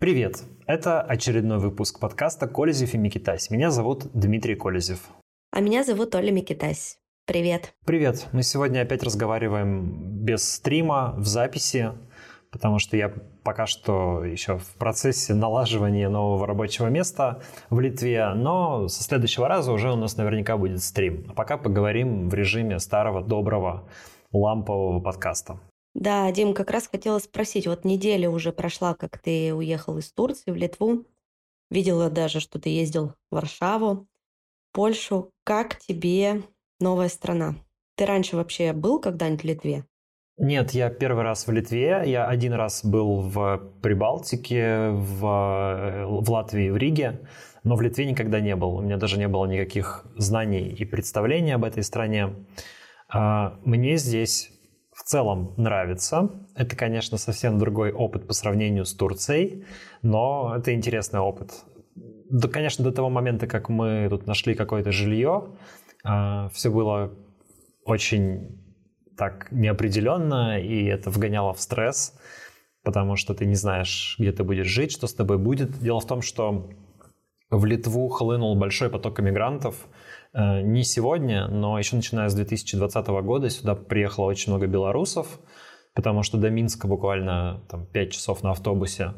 Привет! Это очередной выпуск подкаста «Колезев и Микитась». Меня зовут Дмитрий Колезев. А меня зовут Оля Микитась. Привет. Привет. Мы сегодня опять разговариваем без стрима, в записи, потому что я пока что еще в процессе налаживания нового рабочего места в Литве, но со следующего раза уже у нас наверняка будет стрим. А пока поговорим в режиме старого, доброго, лампового подкаста. Да, Дим, как раз хотела спросить, вот неделя уже прошла, как ты уехал из Турции в Литву. Видела даже, что ты ездил в Варшаву, Польшу. Как тебе новая страна? Ты раньше вообще был когда-нибудь в Литве? Нет, я первый раз в Литве. Я один раз был в Прибалтике, в, в Латвии, в Риге, но в Литве никогда не был. У меня даже не было никаких знаний и представлений об этой стране. А, мне здесь целом нравится. Это, конечно, совсем другой опыт по сравнению с Турцией, но это интересный опыт. Да, конечно, до того момента, как мы тут нашли какое-то жилье, а, все было очень так неопределенно, и это вгоняло в стресс, потому что ты не знаешь, где ты будешь жить, что с тобой будет. Дело в том, что в Литву хлынул большой поток иммигрантов, не сегодня, но еще начиная с 2020 года сюда приехало очень много белорусов, потому что до Минска буквально там, 5 часов на автобусе.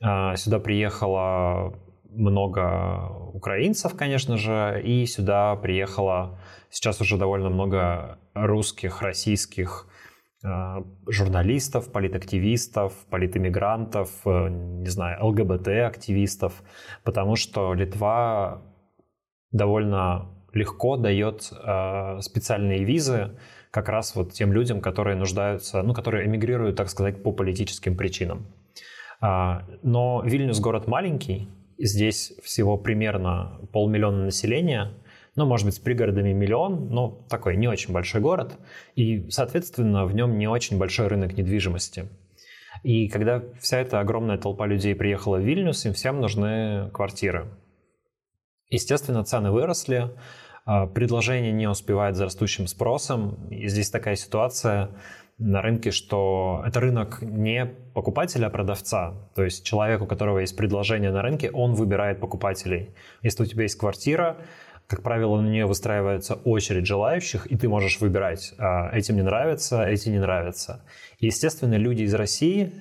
А, сюда приехало много украинцев, конечно же, и сюда приехало сейчас уже довольно много русских, российских э, журналистов, политактивистов, политэмигрантов, э, не знаю, ЛГБТ-активистов, потому что Литва довольно легко дает э, специальные визы как раз вот тем людям, которые нуждаются, ну, которые эмигрируют, так сказать, по политическим причинам. А, но Вильнюс город маленький, здесь всего примерно полмиллиона населения, ну, может быть, с пригородами миллион, но такой не очень большой город, и, соответственно, в нем не очень большой рынок недвижимости. И когда вся эта огромная толпа людей приехала в Вильнюс, им всем нужны квартиры. Естественно, цены выросли, предложение не успевает за растущим спросом. И здесь такая ситуация на рынке, что это рынок не покупателя, а продавца. То есть человек, у которого есть предложение на рынке, он выбирает покупателей. Если у тебя есть квартира, как правило, на нее выстраивается очередь желающих, и ты можешь выбирать, а, эти мне нравятся, эти не нравятся. И, естественно, люди из России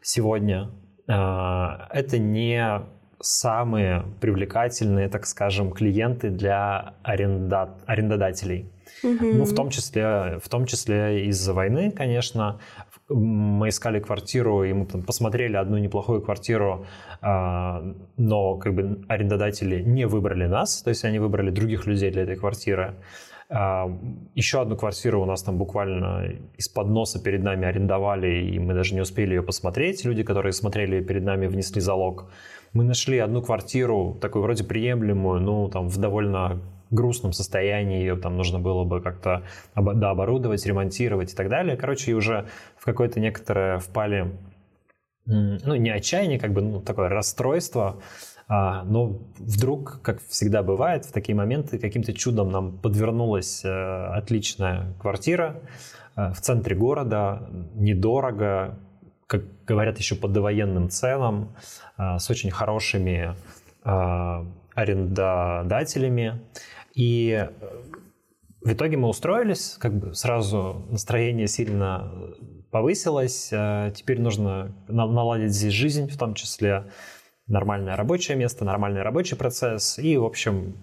сегодня а, это не самые привлекательные, так скажем, клиенты для аренда... арендодателей. Mm-hmm. Ну, в том числе, в том числе из-за войны, конечно. Мы искали квартиру, и мы посмотрели одну неплохую квартиру, а, но как бы арендодатели не выбрали нас, то есть они выбрали других людей для этой квартиры. А, Еще одну квартиру у нас там буквально из-под носа перед нами арендовали, и мы даже не успели ее посмотреть. Люди, которые смотрели перед нами, внесли залог. Мы нашли одну квартиру, такую вроде приемлемую, ну, там, в довольно грустном состоянии, ее там нужно было бы как-то да, оборудовать, ремонтировать и так далее. Короче, и уже в какое-то некоторое впали, ну, не отчаяние, как бы, ну, такое расстройство, а, но вдруг, как всегда бывает, в такие моменты каким-то чудом нам подвернулась э, отличная квартира э, в центре города, недорого, как говорят, еще по довоенным ценам, а, с очень хорошими а, арендодателями. И в итоге мы устроились, как бы сразу настроение сильно повысилось. А, теперь нужно наладить здесь жизнь, в том числе нормальное рабочее место, нормальный рабочий процесс и, в общем,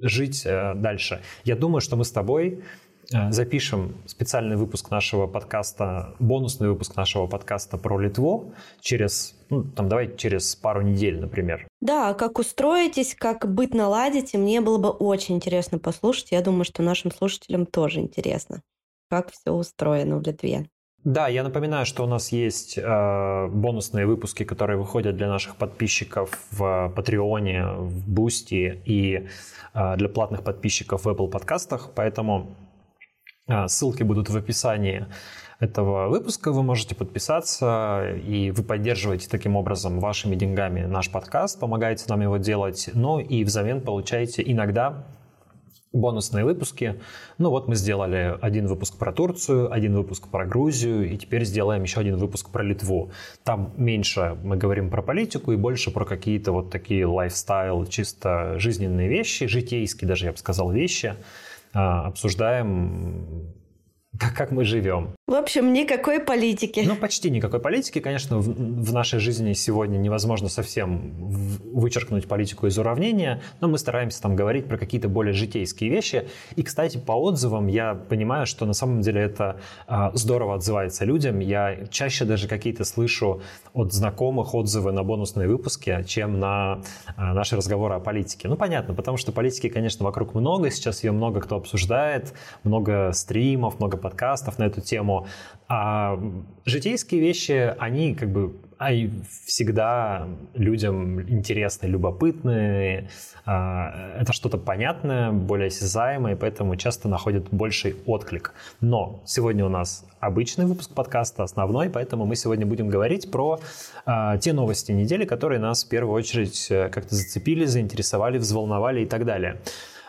жить э, дальше. Я думаю, что мы с тобой Э, запишем специальный выпуск нашего подкаста, бонусный выпуск нашего подкаста про Литву через, ну, там, давай через пару недель, например. Да, как устроитесь, как быть наладите, мне было бы очень интересно послушать. Я думаю, что нашим слушателям тоже интересно, как все устроено в Литве. Да, я напоминаю, что у нас есть э, бонусные выпуски, которые выходят для наших подписчиков в Патреоне, в Бусти и э, для платных подписчиков в Apple подкастах, поэтому ссылки будут в описании этого выпуска. Вы можете подписаться, и вы поддерживаете таким образом вашими деньгами наш подкаст, помогаете нам его делать, но и взамен получаете иногда бонусные выпуски. Ну вот мы сделали один выпуск про Турцию, один выпуск про Грузию, и теперь сделаем еще один выпуск про Литву. Там меньше мы говорим про политику и больше про какие-то вот такие лайфстайл, чисто жизненные вещи, житейские даже, я бы сказал, вещи. А, обсуждаем как, как мы живем. В общем, никакой политики. Ну, почти никакой политики. Конечно, в, в нашей жизни сегодня невозможно совсем вычеркнуть политику из уравнения, но мы стараемся там говорить про какие-то более житейские вещи. И, кстати, по отзывам я понимаю, что на самом деле это а, здорово отзывается людям. Я чаще даже какие-то слышу от знакомых отзывы на бонусные выпуски, чем на а, наши разговоры о политике. Ну, понятно, потому что политики, конечно, вокруг много. Сейчас ее много кто обсуждает, много стримов, много подкастов на эту тему. А житейские вещи, они как бы они всегда людям интересны, любопытны. А, это что-то понятное, более осязаемое, поэтому часто находят больший отклик. Но сегодня у нас обычный выпуск подкаста, основной, поэтому мы сегодня будем говорить про а, те новости недели, которые нас в первую очередь э, как-то зацепили, заинтересовали, взволновали и так далее.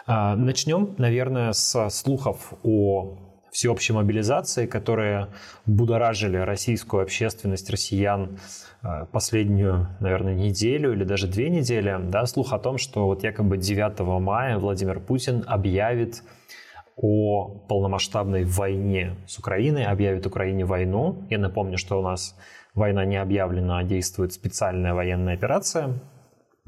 А, начнем, наверное, с слухов о всеобщей мобилизации, которые будоражили российскую общественность, россиян э, последнюю, наверное, неделю или даже две недели, да, слух о том, что вот якобы 9 мая Владимир Путин объявит о полномасштабной войне с Украиной, объявит Украине войну. Я напомню, что у нас война не объявлена, а действует специальная военная операция,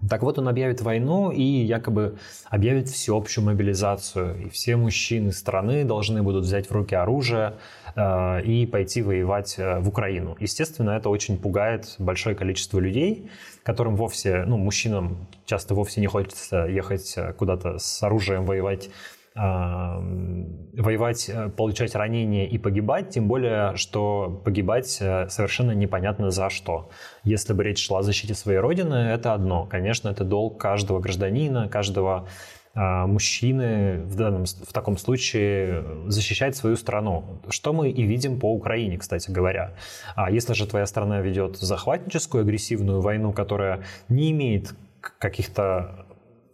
так вот, он объявит войну и якобы объявит всеобщую мобилизацию. И все мужчины страны должны будут взять в руки оружие э, и пойти воевать э, в Украину. Естественно, это очень пугает большое количество людей, которым вовсе, ну, мужчинам часто вовсе не хочется ехать э, куда-то с оружием воевать воевать, э, получать ранения и погибать, тем более, что погибать э, совершенно непонятно за что. Если бы речь шла о защите своей родины, это одно. Конечно, это долг каждого гражданина, каждого мужчины в, данном, в таком случае защищать свою страну, что мы и видим по Украине, кстати говоря. А если же твоя страна ведет захватническую, агрессивную войну, которая не имеет каких-то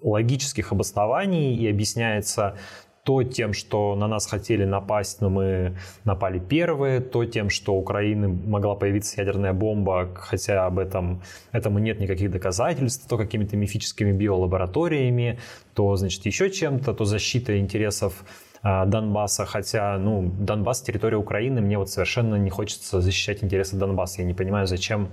логических обоснований и объясняется то тем, что на нас хотели напасть, но мы напали первые, то тем, что у Украины могла появиться ядерная бомба, хотя об этом этому нет никаких доказательств, то какими-то мифическими биолабораториями, то, значит, еще чем-то, то защита интересов а, Донбасса, хотя, ну, Донбасс — территория Украины, мне вот совершенно не хочется защищать интересы Донбасса. Я не понимаю, зачем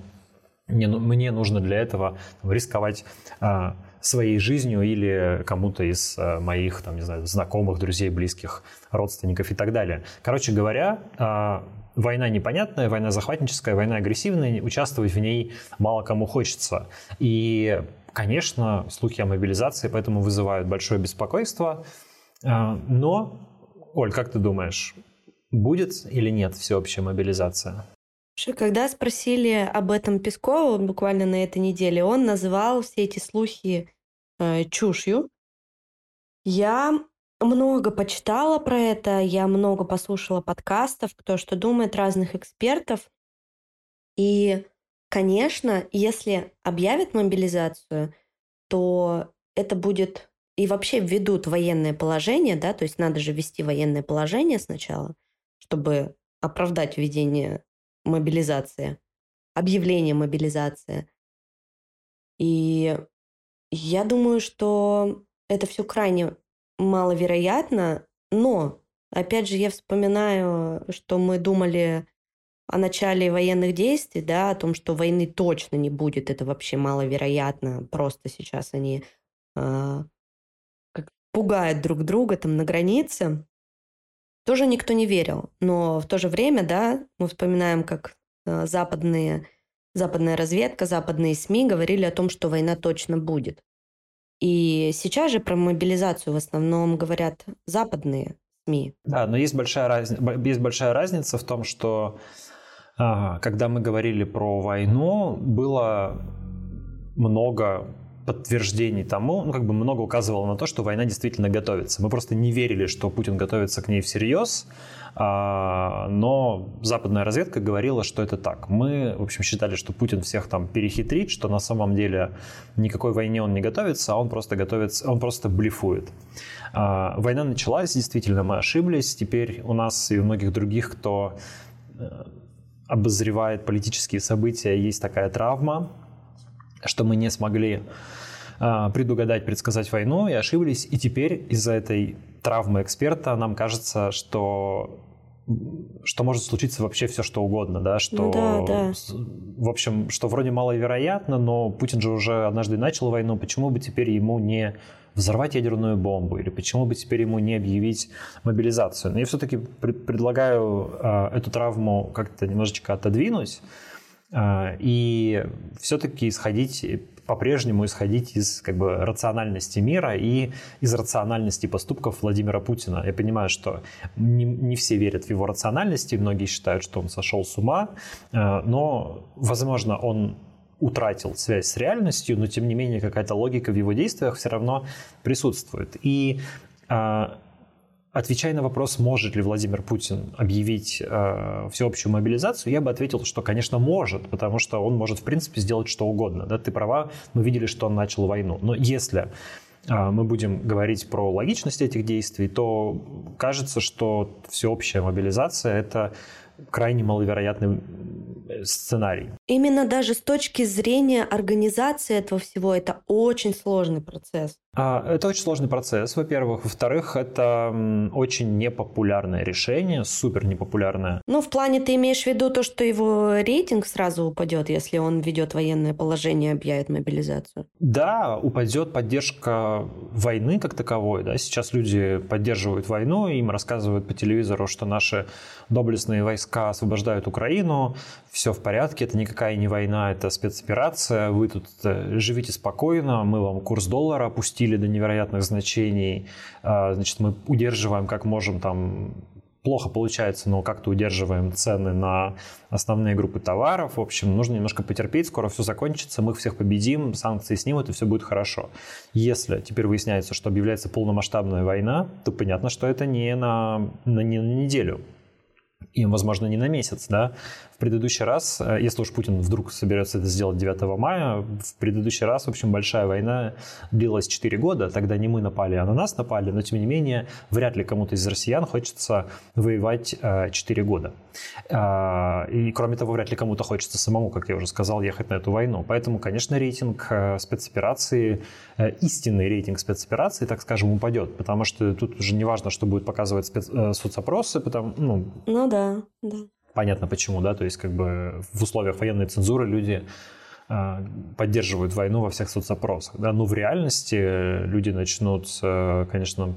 мне, мне нужно для этого рисковать а, своей жизнью или кому-то из а, моих, там, не знаю, знакомых, друзей, близких, родственников и так далее. Короче говоря, а, война непонятная, война захватническая, война агрессивная, участвовать в ней мало кому хочется. И, конечно, слухи о мобилизации поэтому вызывают большое беспокойство. А, но, Оль, как ты думаешь, будет или нет всеобщая мобилизация? Когда спросили об этом Пескова буквально на этой неделе, он называл все эти слухи э, чушью. Я много почитала про это, я много послушала подкастов, кто что думает, разных экспертов. И, конечно, если объявят мобилизацию, то это будет и вообще введут военное положение, да, то есть надо же ввести военное положение сначала, чтобы оправдать введение мобилизация, объявление мобилизации. И я думаю, что это все крайне маловероятно, но, опять же, я вспоминаю, что мы думали о начале военных действий, да, о том, что войны точно не будет, это вообще маловероятно. Просто сейчас они э, пугают друг друга там на границе тоже никто не верил. Но в то же время, да, мы вспоминаем, как э, западные, западная разведка, западные СМИ говорили о том, что война точно будет. И сейчас же про мобилизацию в основном говорят западные СМИ. Да, но есть большая, раз... есть большая разница в том, что когда мы говорили про войну, было много подтверждений тому, ну, как бы много указывало на то, что война действительно готовится. Мы просто не верили, что Путин готовится к ней всерьез, а, но западная разведка говорила, что это так. Мы, в общем, считали, что Путин всех там перехитрит, что на самом деле никакой войне он не готовится, а он просто готовится, он просто блефует. А, война началась, действительно, мы ошиблись. Теперь у нас и у многих других, кто э, обозревает политические события, есть такая травма, что мы не смогли а, предугадать, предсказать войну и ошиблись. И теперь из-за этой травмы эксперта нам кажется, что что может случиться вообще все что угодно, да, что, ну, да, да. в общем, что вроде маловероятно, но Путин же уже однажды начал войну, почему бы теперь ему не взорвать ядерную бомбу, или почему бы теперь ему не объявить мобилизацию. Но я все-таки предлагаю э, эту травму как-то немножечко отодвинуть и все-таки исходить по-прежнему исходить из как бы рациональности мира и из рациональности поступков Владимира Путина. Я понимаю, что не, не все верят в его рациональности, многие считают, что он сошел с ума, э, но, возможно, он утратил связь с реальностью, но тем не менее какая-то логика в его действиях все равно присутствует. И э, Отвечая на вопрос, может ли Владимир Путин объявить э, всеобщую мобилизацию, я бы ответил, что, конечно, может, потому что он может, в принципе, сделать что угодно. Да? Ты права, мы видели, что он начал войну. Но если э, мы будем говорить про логичность этих действий, то кажется, что всеобщая мобилизация – это крайне маловероятный сценарий. Именно даже с точки зрения организации этого всего, это очень сложный процесс. А, это очень сложный процесс, во-первых. Во-вторых, это очень непопулярное решение, супер непопулярное. Ну, в плане ты имеешь в виду то, что его рейтинг сразу упадет, если он ведет военное положение, объявит мобилизацию? Да, упадет поддержка войны как таковой. Да? Сейчас люди поддерживают войну, им рассказывают по телевизору, что наши доблестные войска освобождают Украину, все в порядке, это никакая не война, это спецоперация, вы тут э, живите спокойно, мы вам курс доллара опустили до невероятных значений, а, значит, мы удерживаем как можем там плохо получается, но как-то удерживаем цены на основные группы товаров. В общем, нужно немножко потерпеть, скоро все закончится, мы всех победим, санкции снимут, и все будет хорошо. Если теперь выясняется, что объявляется полномасштабная война, то понятно, что это не на, на, не на неделю и, возможно, не на месяц, да. В предыдущий раз, э, если уж Путин вдруг соберется это сделать 9 мая, в предыдущий раз, в общем, большая война длилась 4 года, тогда не мы напали, а на нас напали, но, тем не менее, вряд ли кому-то из россиян хочется воевать 4 э, года. А, и, кроме того, вряд ли кому-то хочется самому, как я уже сказал, ехать на эту войну. Поэтому, конечно, рейтинг э, спецоперации, истинный рейтинг спецоперации, так скажем, упадет, потому что тут уже не важно, что будет показывать спец... соцопросы, потому, ну, ну да, да. Понятно почему, да, то есть как бы в условиях военной цензуры люди поддерживают войну во всех соцопросах. Да? Но в реальности люди начнут, конечно,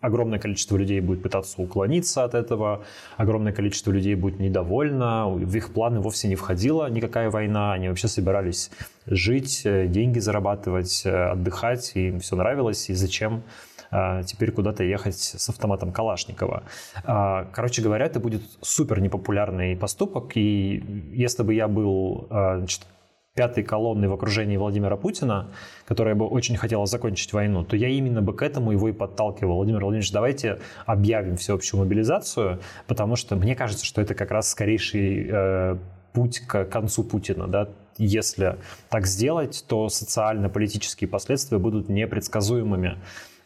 огромное количество людей будет пытаться уклониться от этого, огромное количество людей будет недовольно, в их планы вовсе не входила никакая война, они вообще собирались жить, э, деньги зарабатывать, э, отдыхать, им все нравилось, и зачем а, теперь куда-то ехать с автоматом Калашникова. А, короче говоря, это будет супер непопулярный поступок, и если бы я был значит, пятой колонной в окружении Владимира Путина, которая бы очень хотела закончить войну, то я именно бы к этому его и подталкивал. Владимир Владимирович, давайте объявим всеобщую мобилизацию, потому что мне кажется, что это как раз скорейший э, путь к концу Путина. Да? Если так сделать, то социально-политические последствия будут непредсказуемыми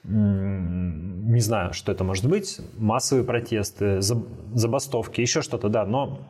не знаю, что это может быть, массовые протесты, забастовки, еще что-то, да, но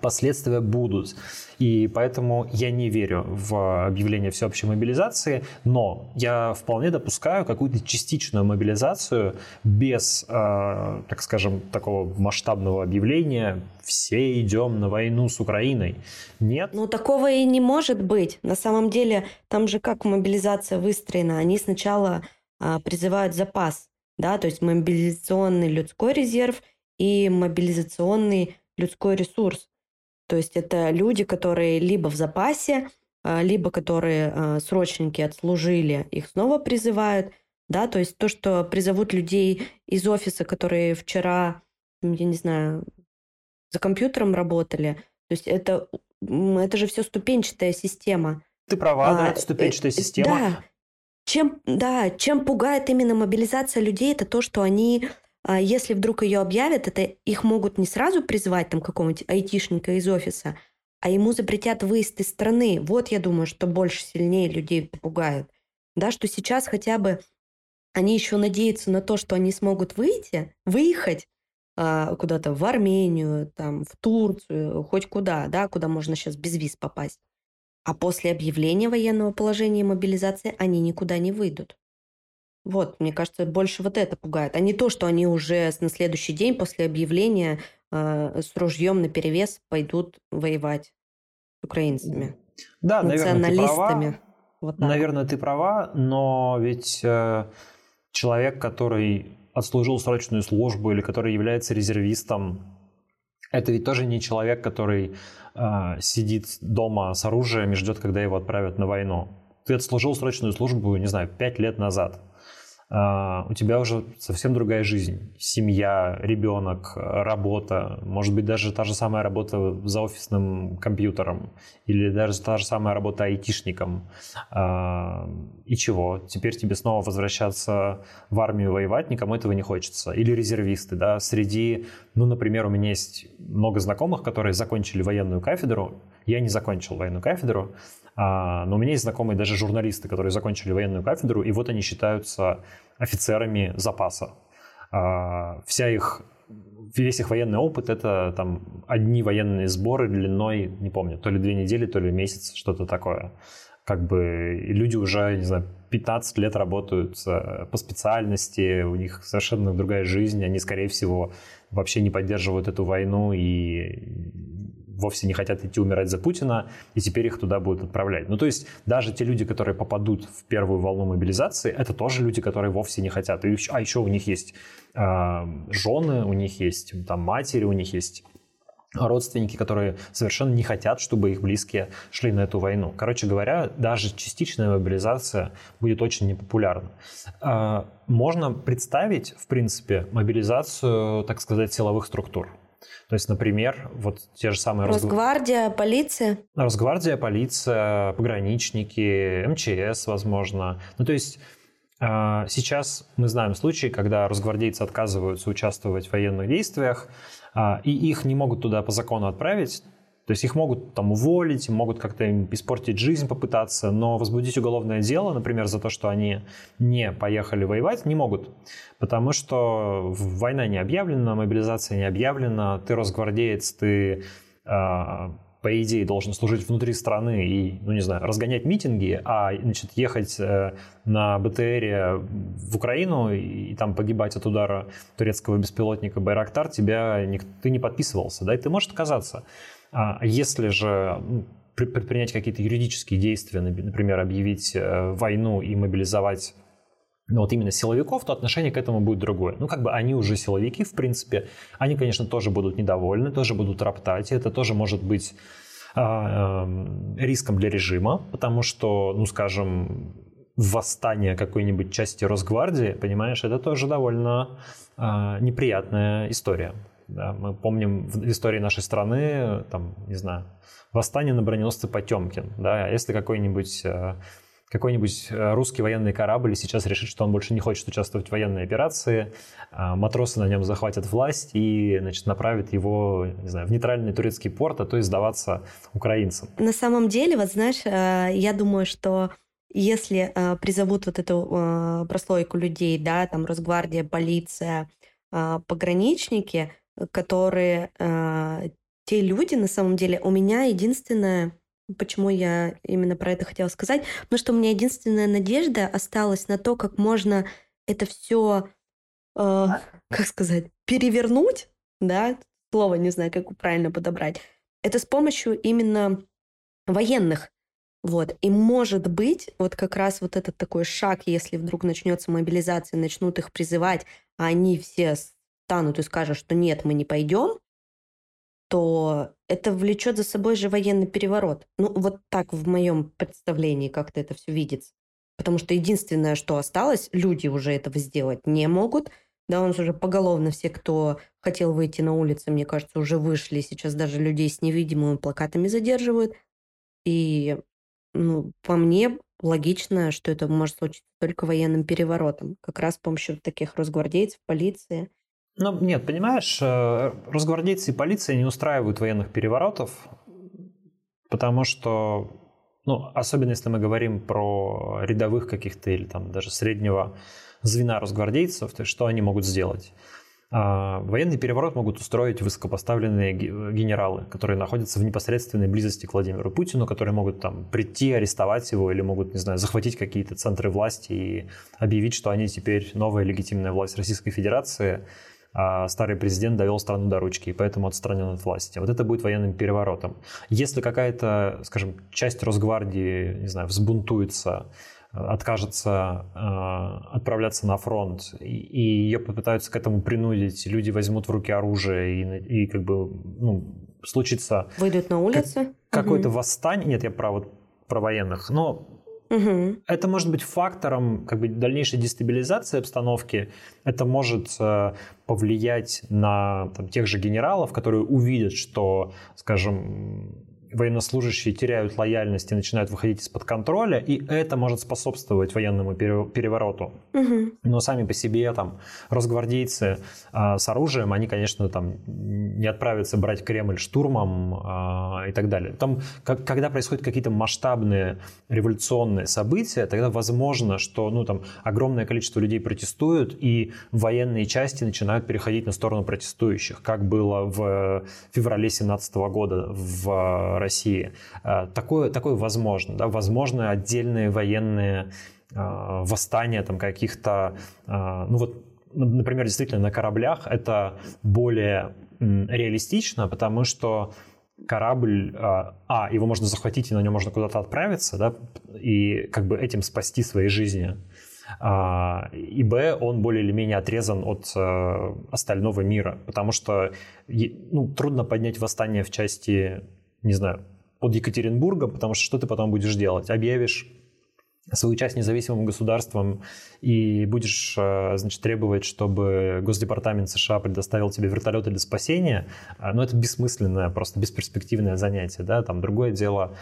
последствия будут. И поэтому я не верю в объявление всеобщей мобилизации, но я вполне допускаю какую-то частичную мобилизацию без, э, так скажем, такого масштабного объявления «все идем на войну с Украиной». Нет. Ну, такого и не может быть. На самом деле, там же как мобилизация выстроена. Они сначала а, призывают запас, да, то есть мобилизационный людской резерв и мобилизационный людской ресурс. То есть это люди, которые либо в запасе, а, либо которые а, срочники отслужили, их снова призывают, да, то есть то, что призовут людей из офиса, которые вчера, я не знаю, за компьютером работали, то есть это, это же все ступенчатая система. Ты права, а, да, это ступенчатая э, система. Да, чем, да, чем пугает именно мобилизация людей, это то, что они, если вдруг ее объявят, это их могут не сразу призвать там какого-нибудь айтишника из офиса, а ему запретят выезд из страны. Вот я думаю, что больше сильнее людей пугает. Да, что сейчас хотя бы они еще надеются на то, что они смогут выйти, выехать а, куда-то в Армению, там, в Турцию, хоть куда, да, куда можно сейчас без виз попасть. А после объявления военного положения и мобилизации они никуда не выйдут. Вот, мне кажется, больше вот это пугает, а не то, что они уже на следующий день после объявления э, с ружьем на перевес пойдут воевать с украинцами. Да, наверное, ты права. Вот наверное, ты права, но ведь э, человек, который отслужил срочную службу или который является резервистом, это ведь тоже не человек, который э, сидит дома с оружием и ждет, когда его отправят на войну. Ты отслужил срочную службу, не знаю, пять лет назад. А, у тебя уже совсем другая жизнь. Семья, ребенок, работа, может быть, даже та же самая работа за офисным компьютером или даже та же самая работа айтишником. А, и чего? Теперь тебе снова возвращаться в армию воевать, никому этого не хочется. Или резервисты, да, среди, ну, например, у меня есть много знакомых, которые закончили военную кафедру, я не закончил военную кафедру, но у меня есть знакомые даже журналисты, которые закончили военную кафедру, и вот они считаются офицерами запаса. А, вся их весь их военный опыт это там одни военные сборы длиной, не помню, то ли две недели, то ли месяц, что-то такое. Как бы люди уже, не знаю, 15 лет работают э, по специальности, у них совершенно другая жизнь, они, скорее всего, вообще не поддерживают эту войну и вовсе не хотят идти умирать за Путина, и теперь их туда будут отправлять. Ну, то есть даже те люди, которые попадут в первую волну мобилизации, это тоже люди, которые вовсе не хотят. И а еще у них есть э, жены, у них есть там матери, у них есть родственники, которые совершенно не хотят, чтобы их близкие шли на эту войну. Короче говоря, даже частичная мобилизация будет очень непопулярна. А, можно представить, в принципе, мобилизацию, так сказать, силовых структур. То есть, например, вот те же самые... Росгвардия, Разг... полиция? Росгвардия, полиция, пограничники, МЧС, возможно. Ну, то есть а, сейчас мы знаем случаи, когда росгвардейцы отказываются участвовать в военных действиях, а, и их не могут туда по закону отправить, то есть их могут там уволить, могут как-то им испортить жизнь, попытаться, но возбудить уголовное дело, например, за то, что они не поехали воевать, не могут. Потому что война не объявлена, мобилизация не объявлена, ты росгвардеец, ты а, по идее, должен служить внутри страны и, ну не знаю, разгонять митинги, а, значит, ехать э, на БТРе в Украину и, там погибать от удара турецкого беспилотника Байрактар, тебя ты не подписывался, да, и ты можешь отказаться. А если же ну, предпринять какие-то юридические действия, например, объявить э, войну и мобилизовать ну, вот именно силовиков, то отношение к этому будет другое. Ну, как бы они уже силовики, в принципе. Они, конечно, тоже будут недовольны, тоже будут роптать. И это тоже может быть э, э, риском для режима, потому что, ну, скажем, восстание какой-нибудь части Росгвардии, понимаешь, это тоже довольно э, неприятная история. Да, мы помним в истории нашей страны, там, не знаю, восстание на броненосце Потемкин. Да, а если какой-нибудь э, какой-нибудь э, русский военный корабль сейчас решит, что он больше не хочет участвовать в военной операции, а матросы на нем захватят власть и значит, направят его не знаю, в нейтральный турецкий порт, а то и сдаваться украинцам. На самом деле, вот знаешь, э, я думаю, что если призовут вот эту прослойку людей, да, там Росгвардия, полиция, пограничники, которые э, те люди, на самом деле, у меня единственное, почему я именно про это хотела сказать, потому что у меня единственная надежда осталась на то, как можно это все, э, как сказать, перевернуть, да, слово не знаю, как правильно подобрать, это с помощью именно военных. Вот. И может быть, вот как раз вот этот такой шаг, если вдруг начнется мобилизация, начнут их призывать, а они все станут и скажут, что нет, мы не пойдем, то это влечет за собой же военный переворот. Ну, вот так в моем представлении как-то это все видится. Потому что единственное, что осталось, люди уже этого сделать не могут. Да, у нас уже поголовно все, кто хотел выйти на улицы, мне кажется, уже вышли. Сейчас даже людей с невидимыми плакатами задерживают. И ну, по мне, логично, что это может случиться только военным переворотом, как раз с помощью таких росгвардейцев, полиции. Ну, нет, понимаешь, э, росгвардейцы и полиция не устраивают военных переворотов, потому что, ну, особенно если мы говорим про рядовых каких-то или там даже среднего звена росгвардейцев, то есть что они могут сделать? А, военный переворот могут устроить высокопоставленные генералы, которые находятся в непосредственной близости к Владимиру Путину, которые могут там прийти, арестовать его или могут, не знаю, захватить какие-то центры власти и объявить, что они теперь новая легитимная власть Российской Федерации, а старый президент довел страну до ручки и поэтому отстранен от власти. Вот это будет военным переворотом. Если какая-то, скажем, часть Росгвардии, не знаю, взбунтуется, откажется э, отправляться на фронт, и, и ее попытаются к этому принудить, люди возьмут в руки оружие, и, и как бы, ну, случится... Выйдут на улицы? Как, какое-то восстание, нет, я про, вот, про военных, но Угу. Это может быть фактором как бы, дальнейшей дестабилизации обстановки. Это может э, повлиять на там, тех же генералов, которые увидят, что, скажем, военнослужащие теряют лояльность и начинают выходить из-под контроля, и это может способствовать военному перевороту. Угу. Но сами по себе там росгвардейцы а, с оружием, они, конечно, там не отправятся брать Кремль штурмом а, и так далее. Там, как, когда происходят какие-то масштабные революционные события, тогда возможно, что ну, там, огромное количество людей протестуют, и военные части начинают переходить на сторону протестующих, как было в феврале 17 года в России. Э, такое, такое возможно. Да? Возможно отдельные военные э, восстания там каких-то, э, ну вот, например, действительно на кораблях это более реалистично, потому что корабль, а, его можно захватить, и на нем можно куда-то отправиться, да, и как бы этим спасти свои жизни. А, и б, он более или менее отрезан от остального мира, потому что ну, трудно поднять восстание в части не знаю, под Екатеринбургом, потому что что ты потом будешь делать? Объявишь свою часть независимым государством и будешь, э, значит, требовать, чтобы Госдепартамент США предоставил тебе вертолеты для спасения, а, но ну, это бессмысленное, просто бесперспективное занятие, да, там другое дело,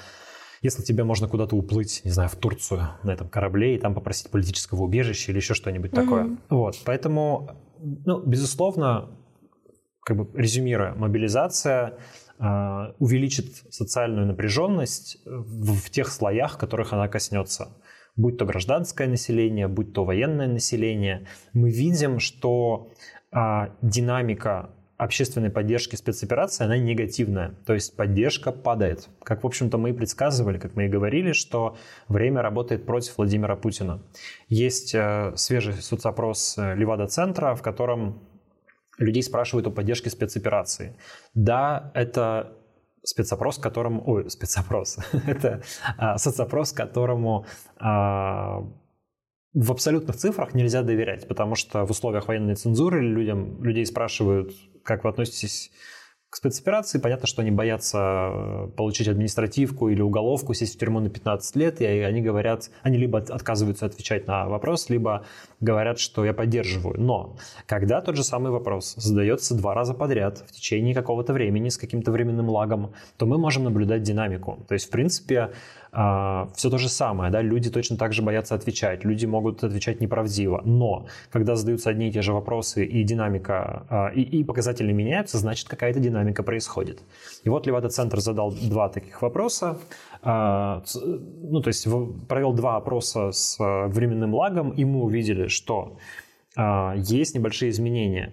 если тебе можно куда-то уплыть, не знаю, в Турцию на этом корабле и там попросить политического убежища или еще что-нибудь mm-hmm. такое. Вот, поэтому, ну, безусловно, как бы резюмируя, мобилизация увеличит социальную напряженность в тех слоях, которых она коснется. Будь то гражданское население, будь то военное население, мы видим, что а, динамика общественной поддержки спецоперации, она негативная. То есть поддержка падает. Как, в общем-то, мы и предсказывали, как мы и говорили, что время работает против Владимира Путина. Есть э, свежий соцопрос э, Левада-центра, в котором людей спрашивают о поддержке спецоперации. Да, это спецопрос, которому... Ой, спецопрос. это а, соцопрос, которому а, в абсолютных цифрах нельзя доверять, потому что в условиях военной цензуры людям, людей спрашивают, как вы относитесь к спецоперации. Понятно, что они боятся э, получить административку или уголовку, сесть в тюрьму на 15 лет, и они говорят, они либо отказываются отвечать на вопрос, либо говорят, что я поддерживаю. Но когда тот же самый вопрос задается два раза подряд в течение какого-то времени с каким-то временным лагом, то мы можем наблюдать динамику. То есть, в принципе, а, все то же самое, да, люди точно так же боятся отвечать, люди могут отвечать неправдиво, но когда задаются одни и те же вопросы и динамика, а, и, и показатели меняются, значит какая-то динамика происходит. И вот Левада-центр задал два таких вопроса, а, ну то есть провел два опроса с временным лагом, и мы увидели, что есть небольшие изменения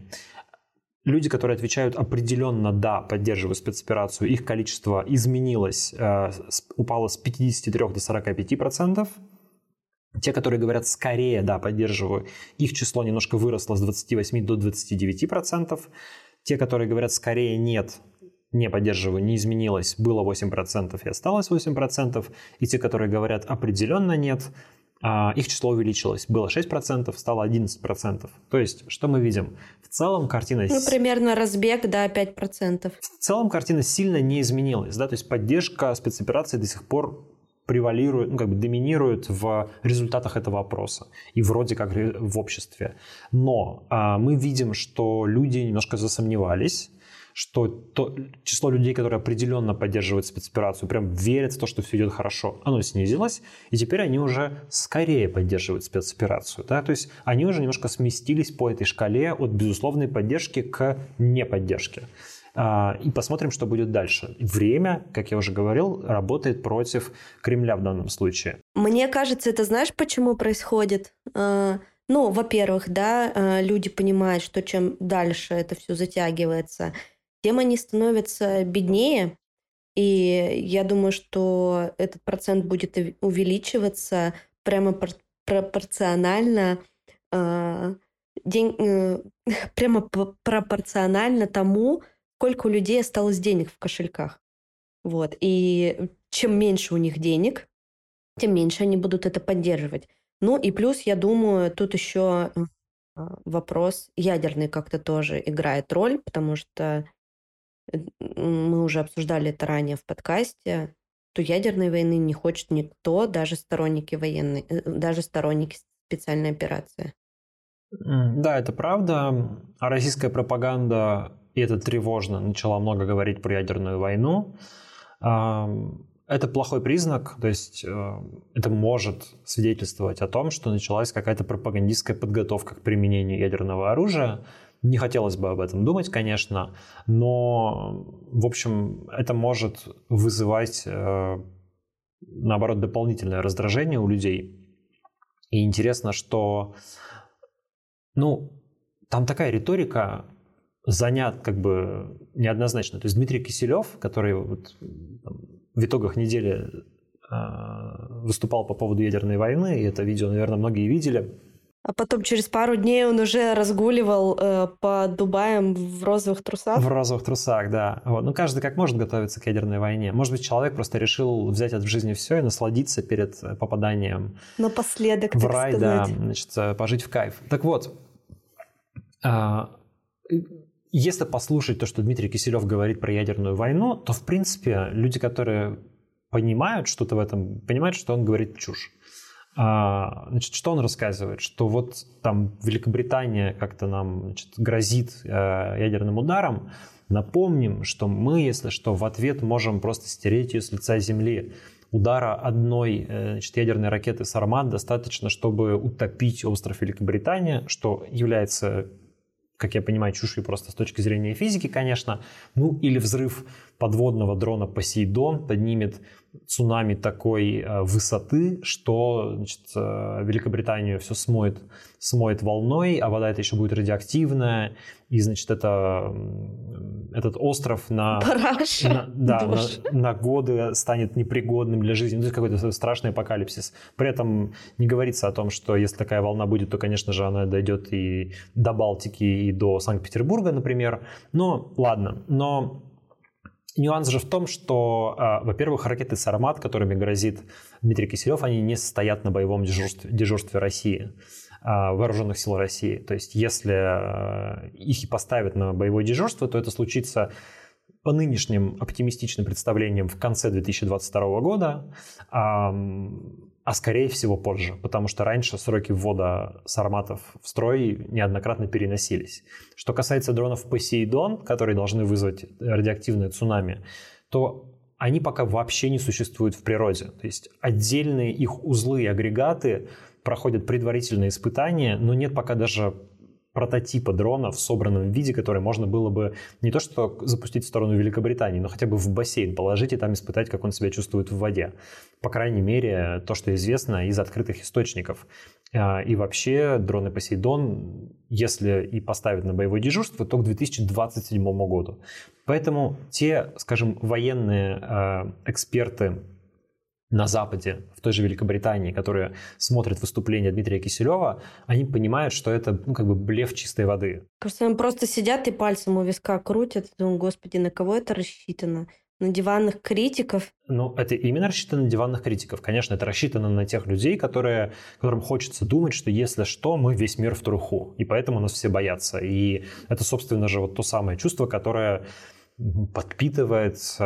люди, которые отвечают определенно «да», поддерживаю спецоперацию, их количество изменилось, упало с 53 до 45 процентов. Те, которые говорят «скорее, да, поддерживаю», их число немножко выросло с 28 до 29 процентов. Те, которые говорят «скорее нет», не поддерживаю, не изменилось, было 8% и осталось 8%. И те, которые говорят определенно нет, а, их число увеличилось. Было 6%, стало 11%. То есть, что мы видим? В целом картина... Ну, примерно разбег, да, 5%. В целом картина сильно не изменилась. Да? То есть, поддержка спецоперации до сих пор превалирует, ну, как бы доминирует в результатах этого опроса и вроде как в обществе. Но а, мы видим, что люди немножко засомневались, что то, число людей, которые определенно поддерживают спецоперацию, прям верят в то, что все идет хорошо, оно снизилось, и теперь они уже скорее поддерживают спецоперацию. Да? То есть они уже немножко сместились по этой шкале от безусловной поддержки к неподдержке. А, и посмотрим, что будет дальше. Время, как я уже говорил, работает против Кремля в данном случае. Мне кажется, это знаешь, почему происходит? А, ну, во-первых, да, а, люди понимают, что чем дальше это все затягивается, тем они становятся беднее. И я думаю, что этот процент будет увеличиваться прямо пропорционально день, э, прямо пропорционально тому, сколько у людей осталось денег в кошельках. Вот. И чем меньше у них денег, тем меньше они будут это поддерживать. Ну и плюс, я думаю, тут еще а, вопрос ядерный как-то тоже играет роль, потому что мы уже обсуждали это ранее в подкасте, то ядерной войны не хочет никто, даже сторонники военной, э, даже сторонники специальной операции. Да, это правда. А российская пропаганда и это тревожно, начала много говорить про ядерную войну. Это плохой признак, то есть э, это может свидетельствовать о том, что началась какая-то пропагандистская подготовка к применению ядерного оружия. Не хотелось бы об этом думать, конечно, но, в общем, это может вызывать, э, наоборот, дополнительное раздражение у людей. И интересно, что, ну, там такая риторика, занят как бы неоднозначно. То есть Дмитрий Киселев, который вот, там, в итогах недели э, выступал по поводу ядерной войны, и это видео, наверное, многие видели. А потом через пару дней он уже разгуливал э, по Дубаям в розовых трусах. В розовых трусах, да. Вот. Ну, каждый как может готовиться к ядерной войне. Может быть, человек просто решил взять от жизни все и насладиться перед попаданием Напоследок, в рай, сказать. да, значит, э, пожить в кайф. Так вот, э, если послушать то, что Дмитрий Киселев говорит про ядерную войну, то, в принципе, люди, которые понимают что-то в этом, понимают, что он говорит чушь. А, значит, что он рассказывает? Что вот там Великобритания как-то нам значит, грозит э, ядерным ударом. Напомним, что мы, если что, в ответ можем просто стереть ее с лица Земли. Удара одной э, значит, ядерной ракеты «Сармат» достаточно, чтобы утопить остров Великобритания, что является как я понимаю, чушью просто с точки зрения физики, конечно. Ну или взрыв подводного дрона Посейдон поднимет цунами такой э, высоты, что значит, э, Великобританию все смоет, смоет волной, а вода это еще будет радиоактивная, и значит это этот остров на, на, да, на, на годы станет непригодным для жизни. Ну, это какой-то страшный апокалипсис. При этом не говорится о том, что если такая волна будет, то, конечно же, она дойдет и до Балтики, и до Санкт-Петербурга, например. Но ладно, но Нюанс же в том, что, а, во-первых, ракеты «Сармат», которыми грозит Дмитрий Киселев, они не стоят на боевом дежурстве, дежурстве России, а, вооруженных сил России. То есть, если а, их и поставят на боевое дежурство, то это случится по нынешним оптимистичным представлениям в конце 2022 года а скорее всего позже, потому что раньше сроки ввода сарматов в строй неоднократно переносились. Что касается дронов Посейдон, которые должны вызвать радиоактивное цунами, то они пока вообще не существуют в природе. То есть отдельные их узлы и агрегаты проходят предварительные испытания, но нет пока даже прототипа дрона в собранном виде, который можно было бы не то что запустить в сторону Великобритании, но хотя бы в бассейн положить и там испытать, как он себя чувствует в воде. По крайней мере, то, что известно из открытых источников. А, и вообще дроны Посейдон, если и поставят на боевое дежурство, то к 2027 году. Поэтому те, скажем, военные а, эксперты на Западе, в той же Великобритании, которые смотрят выступления Дмитрия Киселева, они понимают, что это ну, как бы блеф чистой воды. Кажется, они просто сидят и пальцем у виска крутят, и думают, господи, на кого это рассчитано? На диванных критиков? Ну, это именно рассчитано на диванных критиков. Конечно, это рассчитано на тех людей, которые, которым хочется думать, что если что, мы весь мир в труху. И поэтому нас все боятся. И это, собственно же, вот то самое чувство, которое подпитывает э,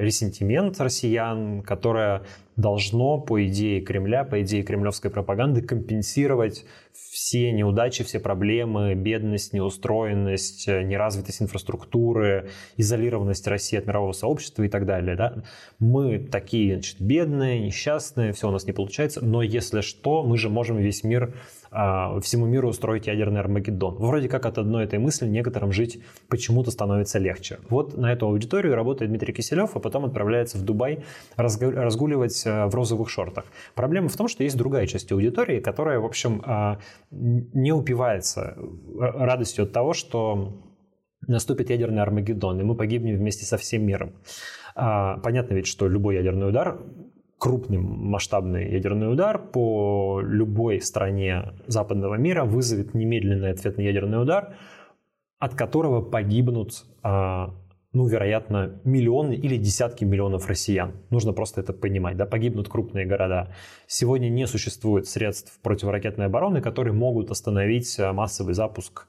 ресентимент россиян, которое должно, по идее Кремля, по идее кремлевской пропаганды, компенсировать все неудачи, все проблемы, бедность, неустроенность, неразвитость инфраструктуры, изолированность России от мирового сообщества и так далее. Да? Мы такие значит, бедные, несчастные, все у нас не получается, но если что, мы же можем весь мир всему миру устроить ядерный Армагеддон. Вроде как от одной этой мысли некоторым жить почему-то становится легче. Вот на эту аудиторию работает Дмитрий Киселев, а потом отправляется в Дубай разгуливать а, в розовых шортах. Проблема в том, что есть другая часть аудитории, которая, в общем, а, не упивается радостью от того, что наступит ядерный Армагеддон, и мы погибнем вместе со всем миром. Понятно ведь, что любой ядерный удар крупный масштабный ядерный удар по любой стране западного мира вызовет немедленный ответный ядерный удар, от которого погибнут, а, ну, вероятно, миллионы или десятки миллионов россиян. Нужно просто это понимать, да, погибнут крупные города. Сегодня не существует средств противоракетной обороны, которые могут остановить а, массовый запуск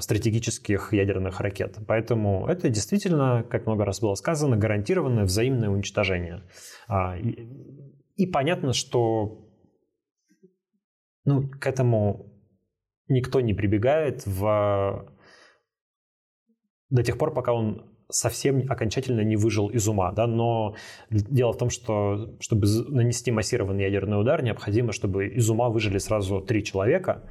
стратегических ядерных ракет. Поэтому это действительно, как много раз было сказано, гарантированное взаимное уничтожение. А, и понятно, что ну, к этому никто не прибегает в... до тех пор, пока он совсем окончательно не выжил из ума. Да? Но дело в том, что чтобы нанести массированный ядерный удар, необходимо, чтобы из ума выжили сразу три человека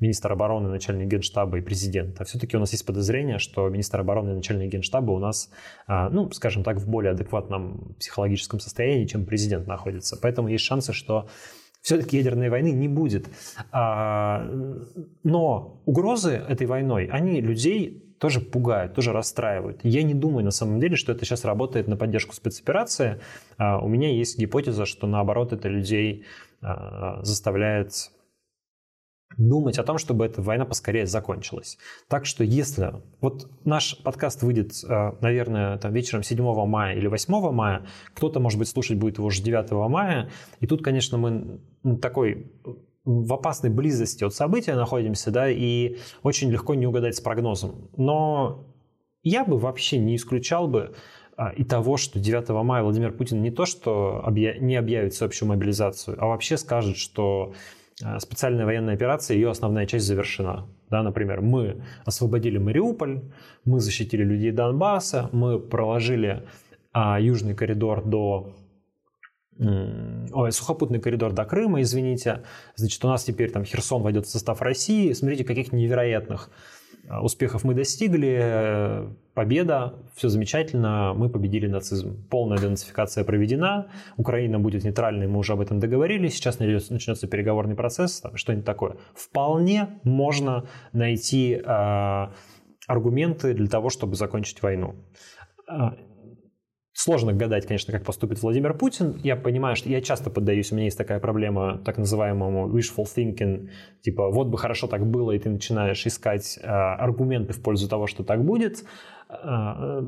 министр обороны, начальник генштаба и президент. А все-таки у нас есть подозрение, что министр обороны и начальник генштаба у нас, а, ну, скажем так, в более адекватном психологическом состоянии, чем президент находится. Поэтому есть шансы, что все-таки ядерной войны не будет. А, но угрозы этой войной, они людей тоже пугают, тоже расстраивают. Я не думаю на самом деле, что это сейчас работает на поддержку спецоперации. А, у меня есть гипотеза, что наоборот это людей заставляет думать о том, чтобы эта война поскорее закончилась. Так что если... Вот наш подкаст выйдет, э, наверное, там вечером 7 мая или 8 мая, кто-то, может быть, слушать будет его уже 9 мая, и тут, конечно, мы такой в опасной близости от события находимся, да, и очень легко не угадать с прогнозом. Но я бы вообще не исключал бы а, и того, что 9 мая Владимир Путин не то, что объя... не объявит всеобщую мобилизацию, а вообще скажет, что Э, специальная военная операция, ее основная часть завершена. Да, например, мы освободили Мариуполь, мы защитили людей Донбасса, мы проложили а, южный коридор до ой, сухопутный коридор до Крыма, извините. Значит, у нас теперь там Херсон войдет в состав России. Смотрите, каких невероятных успехов мы достигли, победа, все замечательно, мы победили нацизм. Полная денацификация проведена, Украина будет нейтральной, мы уже об этом договорились, сейчас начнется переговорный процесс, что-нибудь такое. Вполне можно найти э, аргументы для того, чтобы закончить войну. Сложно гадать, конечно, как поступит Владимир Путин. Я понимаю, что я часто поддаюсь, у меня есть такая проблема так называемому wishful thinking, типа вот бы хорошо так было, и ты начинаешь искать э, аргументы в пользу того, что так будет. Э,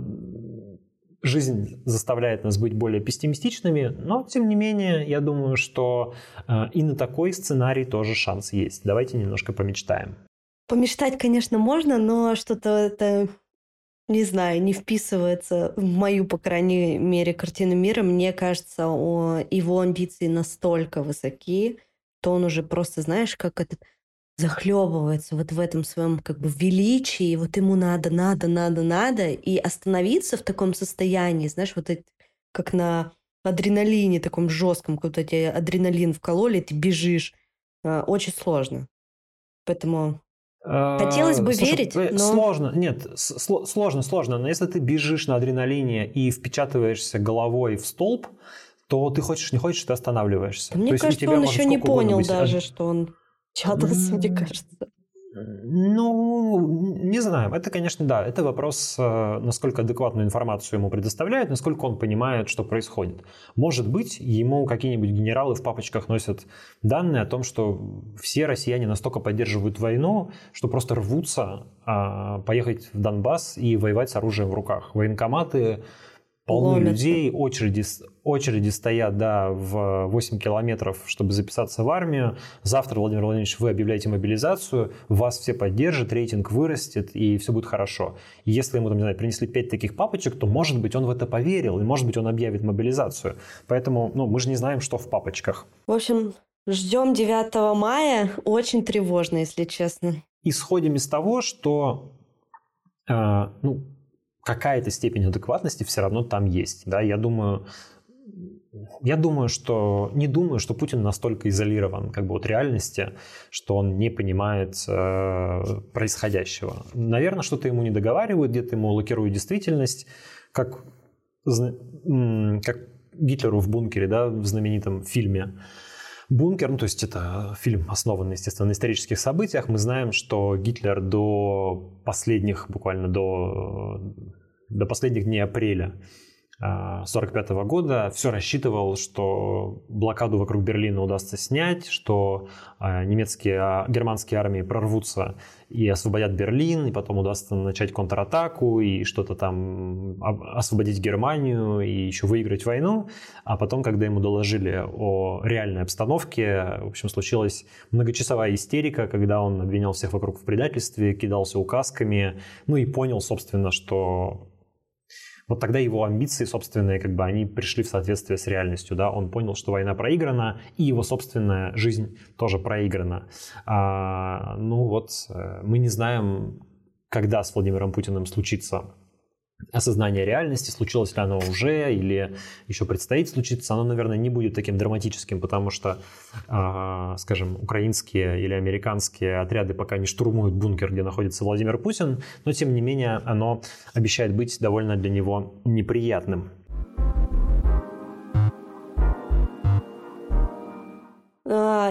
жизнь заставляет нас быть более пессимистичными, но тем не менее, я думаю, что э, и на такой сценарий тоже шанс есть. Давайте немножко помечтаем. Помечтать, конечно, можно, но что-то это не знаю, не вписывается в мою, по крайней мере, картину мира. Мне кажется, его амбиции настолько высоки, то он уже просто, знаешь, как этот захлебывается вот в этом своем как бы величии, вот ему надо, надо, надо, надо, и остановиться в таком состоянии, знаешь, вот это, как на адреналине таком жестком, когда тебе адреналин вкололи, ты бежишь, а, очень сложно. Поэтому Хотелось бы Слушай, верить, но... Сложно, нет, сложно, сложно. Но если ты бежишь на адреналине и впечатываешься головой в столб, то ты хочешь, не хочешь, ты останавливаешься. Мне то кажется, он еще не понял быть... даже, что он печатался, мне кажется. Ну, не знаю. Это, конечно, да. Это вопрос, э, насколько адекватную информацию ему предоставляют, насколько он понимает, что происходит. Может быть, ему какие-нибудь генералы в папочках носят данные о том, что все россияне настолько поддерживают войну, что просто рвутся а, поехать в Донбасс и воевать с оружием в руках. Военкоматы полно Ломятся. людей, очереди, очереди стоят, да, в 8 километров, чтобы записаться в армию. Завтра, Владимир Владимирович, вы объявляете мобилизацию, вас все поддержат, рейтинг вырастет, и все будет хорошо. И если ему, там, не знаю, принесли 5 таких папочек, то, может быть, он в это поверил, и, может быть, он объявит мобилизацию. Поэтому, ну, мы же не знаем, что в папочках. В общем, ждем 9 мая. Очень тревожно, если честно. исходим из того, что э, ну, какая-то степень адекватности все равно там есть. Да? Я думаю, я думаю, что не думаю, что Путин настолько изолирован как бы от реальности, что он не понимает э, происходящего. Наверное, что-то ему не договаривают, где-то ему лакируют действительность, как, как Гитлеру в бункере, да, в знаменитом фильме. Бункер, ну то есть это фильм, основанный, естественно, на исторических событиях. Мы знаем, что Гитлер до последних, буквально до, до последних дней апреля 1945 года все рассчитывал, что блокаду вокруг Берлина удастся снять, что а, немецкие, а, германские армии прорвутся и освободят Берлин, и потом удастся начать контратаку и что-то там об- освободить Германию и еще выиграть войну. А потом, когда ему доложили о реальной обстановке, в общем, случилась многочасовая истерика, когда он обвинял всех вокруг в предательстве, кидался указками, ну и понял, собственно, что вот тогда его амбиции собственные, как бы, они пришли в соответствие с реальностью, да, он понял, что война проиграна, и его собственная жизнь тоже проиграна. А, ну вот, э, мы не знаем, когда с Владимиром Путиным случится осознание реальности, случилось ли оно уже или еще предстоит случиться, оно, наверное, не будет таким драматическим, потому что, а, скажем, украинские или американские отряды пока не штурмуют бункер, где находится Владимир Путин, но, тем не менее, оно обещает быть довольно для него неприятным.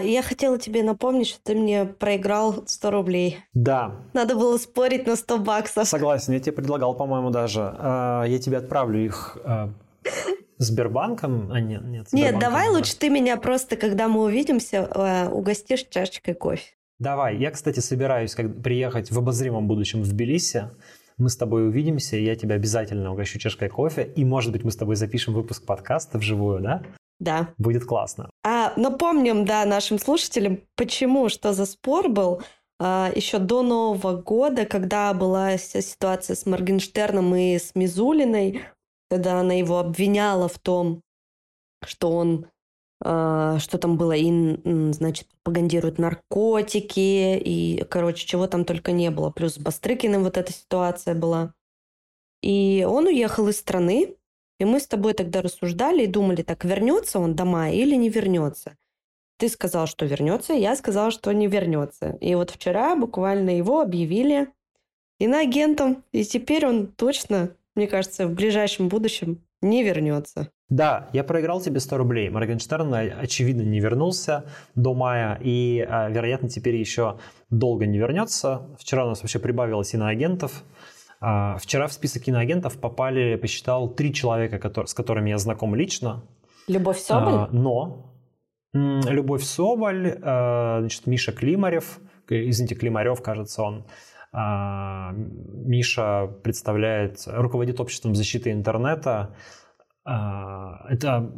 Я хотела тебе напомнить, что ты мне проиграл 100 рублей. Да, Надо было спорить на 100 баксов. согласен, я тебе предлагал, по-моему, даже. А, Я тебе отправлю их а, Сбербанком, а нет, нет. Нет, давай не лучше ты меня просто, когда мы увидимся, угостишь чашечкой кофе. Давай. Я, кстати, собираюсь как, приехать в обозримом будущем в Тбилиси. Мы с тобой увидимся, и я тебя обязательно угощу чашкой кофе. И, может быть, мы с тобой запишем выпуск подкаста вживую, да? Да. Будет классно. А напомним, да, нашим слушателям, почему, что за спор был а, еще до Нового года, когда была ситуация с Моргенштерном и с Мизулиной, когда она его обвиняла в том, что он, а, что там было, и, значит, пропагандирует наркотики, и, короче, чего там только не было. Плюс с Бастрыкиным вот эта ситуация была. И он уехал из страны, и мы с тобой тогда рассуждали и думали, так вернется он до мая или не вернется. Ты сказал, что вернется, я сказала, что не вернется. И вот вчера буквально его объявили иноагентом, и теперь он точно, мне кажется, в ближайшем будущем не вернется. Да, я проиграл тебе 100 рублей. Моргенштерн, э, очевидно, не вернулся до мая и, а, вероятно, теперь еще долго не вернется. Вчера у нас вообще прибавилось иноагентов. Вчера в список иноагентов попали, посчитал, три человека, с которыми я знаком лично. Любовь Соболь? А, но м, Любовь Соболь, а, значит, Миша Климарев, извините, Климарев, кажется, он. А, Миша представляет, руководит обществом защиты интернета. А, Это,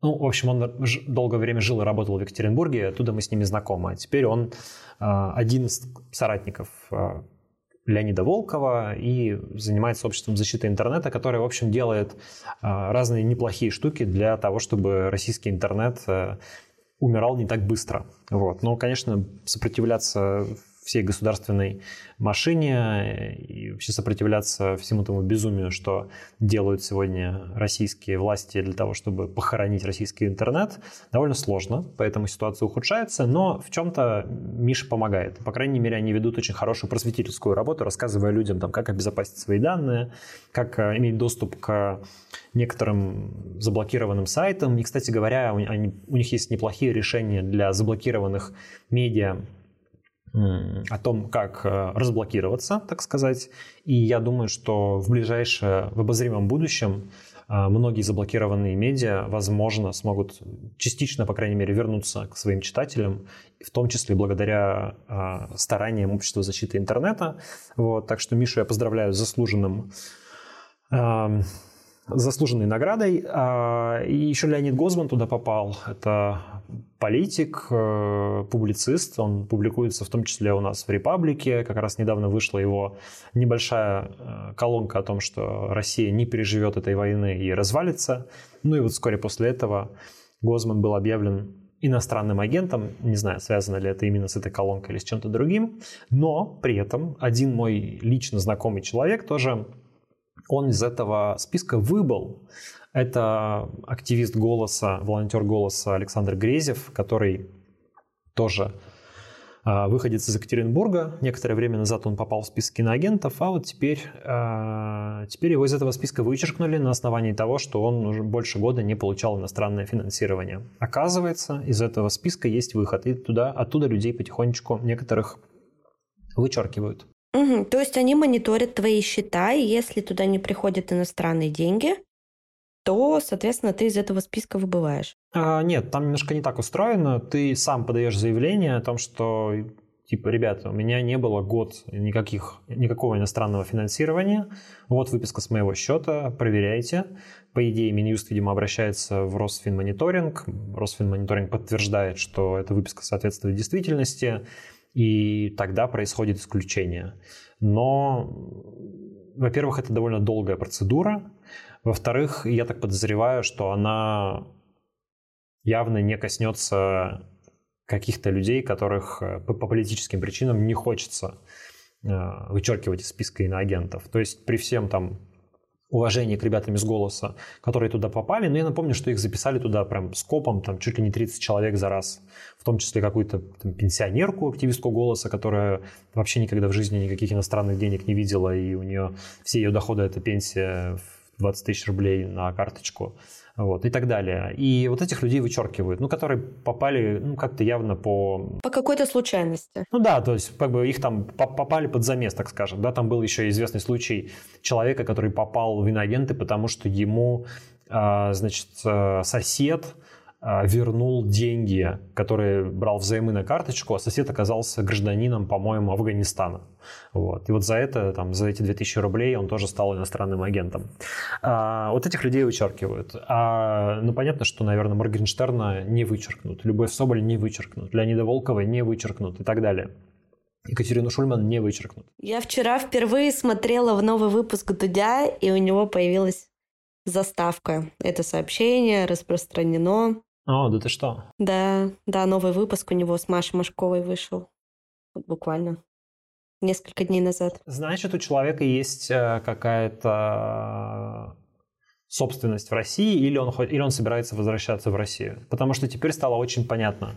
ну, в общем, он долгое время жил и работал в Екатеринбурге, оттуда мы с ними знакомы. А теперь он а, один из соратников а, Леонида Волкова и занимается обществом защиты интернета, которое, в общем, делает а, разные неплохие штуки для того, чтобы российский интернет э, умирал не так быстро. Вот. Но, конечно, сопротивляться всей государственной машине э, и вообще сопротивляться всему тому безумию, что делают сегодня российские власти для того, чтобы похоронить российский интернет, довольно сложно, поэтому ситуация ухудшается, но в чем-то Миша помогает. По крайней мере, они ведут очень хорошую просветительскую работу, рассказывая людям, там, как обезопасить свои данные, как э, иметь доступ к некоторым заблокированным сайтам. И, кстати говоря, у, у них есть неплохие решения для заблокированных медиа, о том, как э, разблокироваться, так сказать. И я думаю, что в ближайшее, в обозримом будущем э, многие заблокированные медиа, возможно, смогут частично, по крайней мере, вернуться к своим читателям, в том числе благодаря э, стараниям Общества защиты интернета. Вот, так что Мишу я поздравляю с заслуженным эм, заслуженной наградой. А, и еще Леонид Гозман туда попал. Это политик, э, публицист. Он публикуется в том числе у нас в «Репаблике». Как раз недавно вышла его небольшая э, колонка о том, что Россия не переживет этой войны и развалится. Ну и вот вскоре после этого Гозман был объявлен иностранным агентом. Не знаю, связано ли это именно с этой колонкой или с чем-то другим. Но при этом один мой лично знакомый человек тоже он из этого списка выбыл. Это активист «Голоса», волонтер «Голоса» Александр Грезев, который тоже а, выходец из Екатеринбурга. Некоторое время назад он попал в список киноагентов, а вот теперь, а, теперь его из этого списка вычеркнули на основании того, что он уже больше года не получал иностранное финансирование. Оказывается, из этого списка есть выход, и туда, оттуда людей потихонечку некоторых вычеркивают. Угу. То есть они мониторят твои счета, и если туда не приходят иностранные деньги, то, соответственно, ты из этого списка выбываешь. А, нет, там немножко не так устроено. Ты сам подаешь заявление о том, что типа, ребята, у меня не было год никаких, никакого иностранного финансирования, вот выписка с моего счета, проверяйте. По идее, Минюст, видимо, обращается в Росфинмониторинг. Росфинмониторинг подтверждает, что эта выписка соответствует действительности и тогда происходит исключение. Но, во-первых, это довольно долгая процедура. Во-вторых, я так подозреваю, что она явно не коснется каких-то людей, которых э, по, по политическим причинам не хочется э, вычеркивать из списка иноагентов. То есть при всем там уважение к ребятам из «Голоса», которые туда попали. Но я напомню, что их записали туда прям скопом, там чуть ли не 30 человек за раз. В том числе какую-то там, пенсионерку, активистку «Голоса», которая вообще никогда в жизни никаких иностранных денег не видела, и у нее все ее доходы – это пенсия в 20 тысяч рублей на карточку вот, и так далее. И вот этих людей вычеркивают, ну, которые попали, ну, как-то явно по... По какой-то случайности. Ну да, то есть, как бы их там попали под замес, так скажем, да, там был еще известный случай человека, который попал в иноагенты, потому что ему, а, значит, э, сосед вернул деньги, которые брал взаймы на карточку, а сосед оказался гражданином, по-моему, Афганистана. Вот. И вот за это, там, за эти 2000 рублей он тоже стал иностранным агентом. А, вот этих людей вычеркивают. А, ну, понятно, что, наверное, Моргенштерна не вычеркнут, Любовь Соболь не вычеркнут, Леонида Волкова не вычеркнут и так далее. Екатерину Шульман не вычеркнут. Я вчера впервые смотрела в новый выпуск Дудя, и у него появилась заставка. Это сообщение распространено о, да ты что? Да, да, новый выпуск у него с Машей Машковой вышел. Вот буквально несколько дней назад. Значит, у человека есть э, какая-то собственность в России, или он, или он собирается возвращаться в Россию. Потому что теперь стало очень понятно,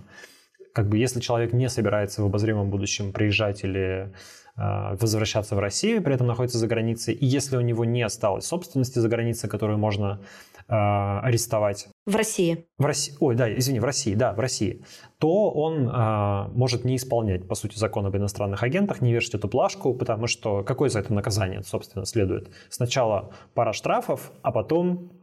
как бы если человек не собирается в обозримом будущем приезжать или э, возвращаться в Россию, при этом находится за границей, и если у него не осталось собственности за границей, которую можно э, арестовать. В России. В России. Ой, да, извини, в России, да, в России. То он э, может не исполнять, по сути, закон об иностранных агентах, не вешать эту плашку, потому что какое за это наказание, собственно, следует? Сначала пара штрафов, а потом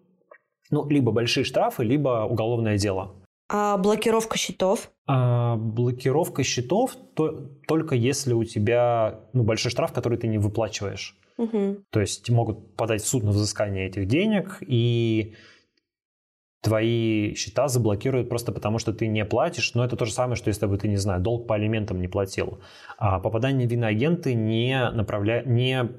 ну, либо большие штрафы, либо уголовное дело. А блокировка счетов? А, блокировка счетов то, только если у тебя ну, большой штраф, который ты не выплачиваешь. Угу. То есть могут подать в суд на взыскание этих денег, и твои счета заблокируют просто потому, что ты не платишь. Но это то же самое, что если бы ты, не знаю, долг по алиментам не платил. А попадание в иноагенты не, направля... не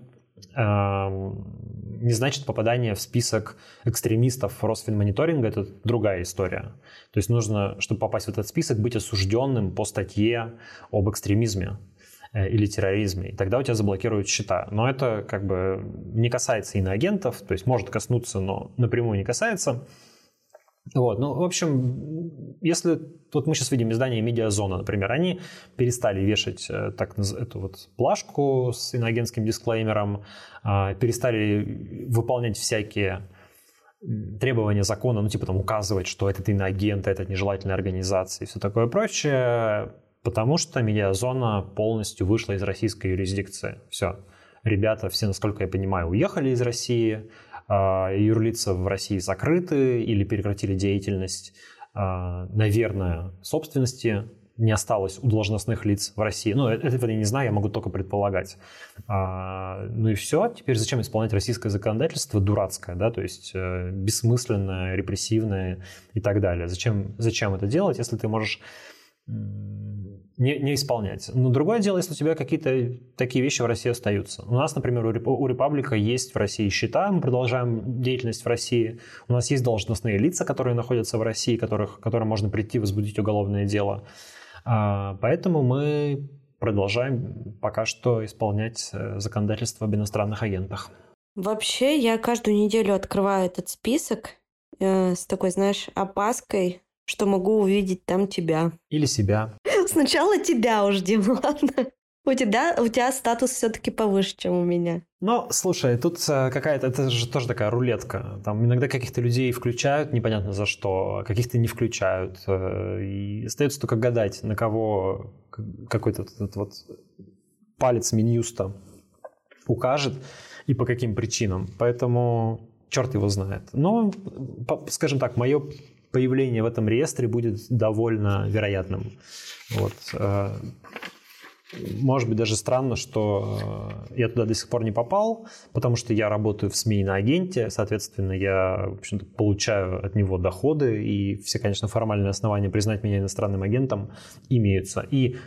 не значит попадание в список экстремистов Росфинмониторинга, это другая история. То есть нужно, чтобы попасть в этот список, быть осужденным по статье об экстремизме э, или терроризме, и тогда у тебя заблокируют счета. Но это как бы не касается иноагентов, то есть может коснуться, но напрямую не касается. Вот, ну, в общем, если вот мы сейчас видим издание Медиазона, например, они перестали вешать э, так эту вот плашку с иноагентским дисклеймером, а, перестали выполнять всякие требования закона, ну, типа там указывать, что этот иноагент, этот нежелательная организация и все такое прочее, потому что медиазона полностью вышла из российской юрисдикции. Все. Ребята все, насколько я понимаю, уехали из России, юрлица в России закрыты или прекратили деятельность, а, наверное, собственности не осталось у должностных лиц в России. Ну, этого я не знаю, я могу только предполагать. А, ну и все. Теперь зачем исполнять российское законодательство дурацкое, да, то есть э, бессмысленное, репрессивное и так далее. Зачем, зачем это делать, если ты можешь не, не исполнять. Но другое дело, если у тебя какие-то такие вещи в России остаются. У нас, например, у Репаблика есть в России счета, мы продолжаем деятельность в России. У нас есть должностные лица, которые находятся в России, которых, которым можно прийти возбудить уголовное дело. А, поэтому мы продолжаем пока что исполнять э, законодательство об иностранных агентах. Вообще, я каждую неделю открываю этот список э, с такой, знаешь, опаской, что могу увидеть там тебя. Или себя. Сначала тебя уж, Дим, ладно? У тебя, у тебя статус все-таки повыше, чем у меня. Ну, слушай, тут э, какая-то, это же тоже такая рулетка. Там иногда каких-то людей включают, непонятно за что, а каких-то не включают. Э, и остается только гадать, на кого какой-то этот вот палец Минюста укажет и по каким причинам. Поэтому черт его знает. Но, скажем так, мое появление в этом реестре будет довольно вероятным. Вот. Э, может быть, даже странно, что э, я туда до сих пор не попал, потому что я работаю в СМИ на агенте, соответственно, я, в общем-то, получаю от него доходы, и все, конечно, формальные основания признать меня иностранным агентом имеются. И,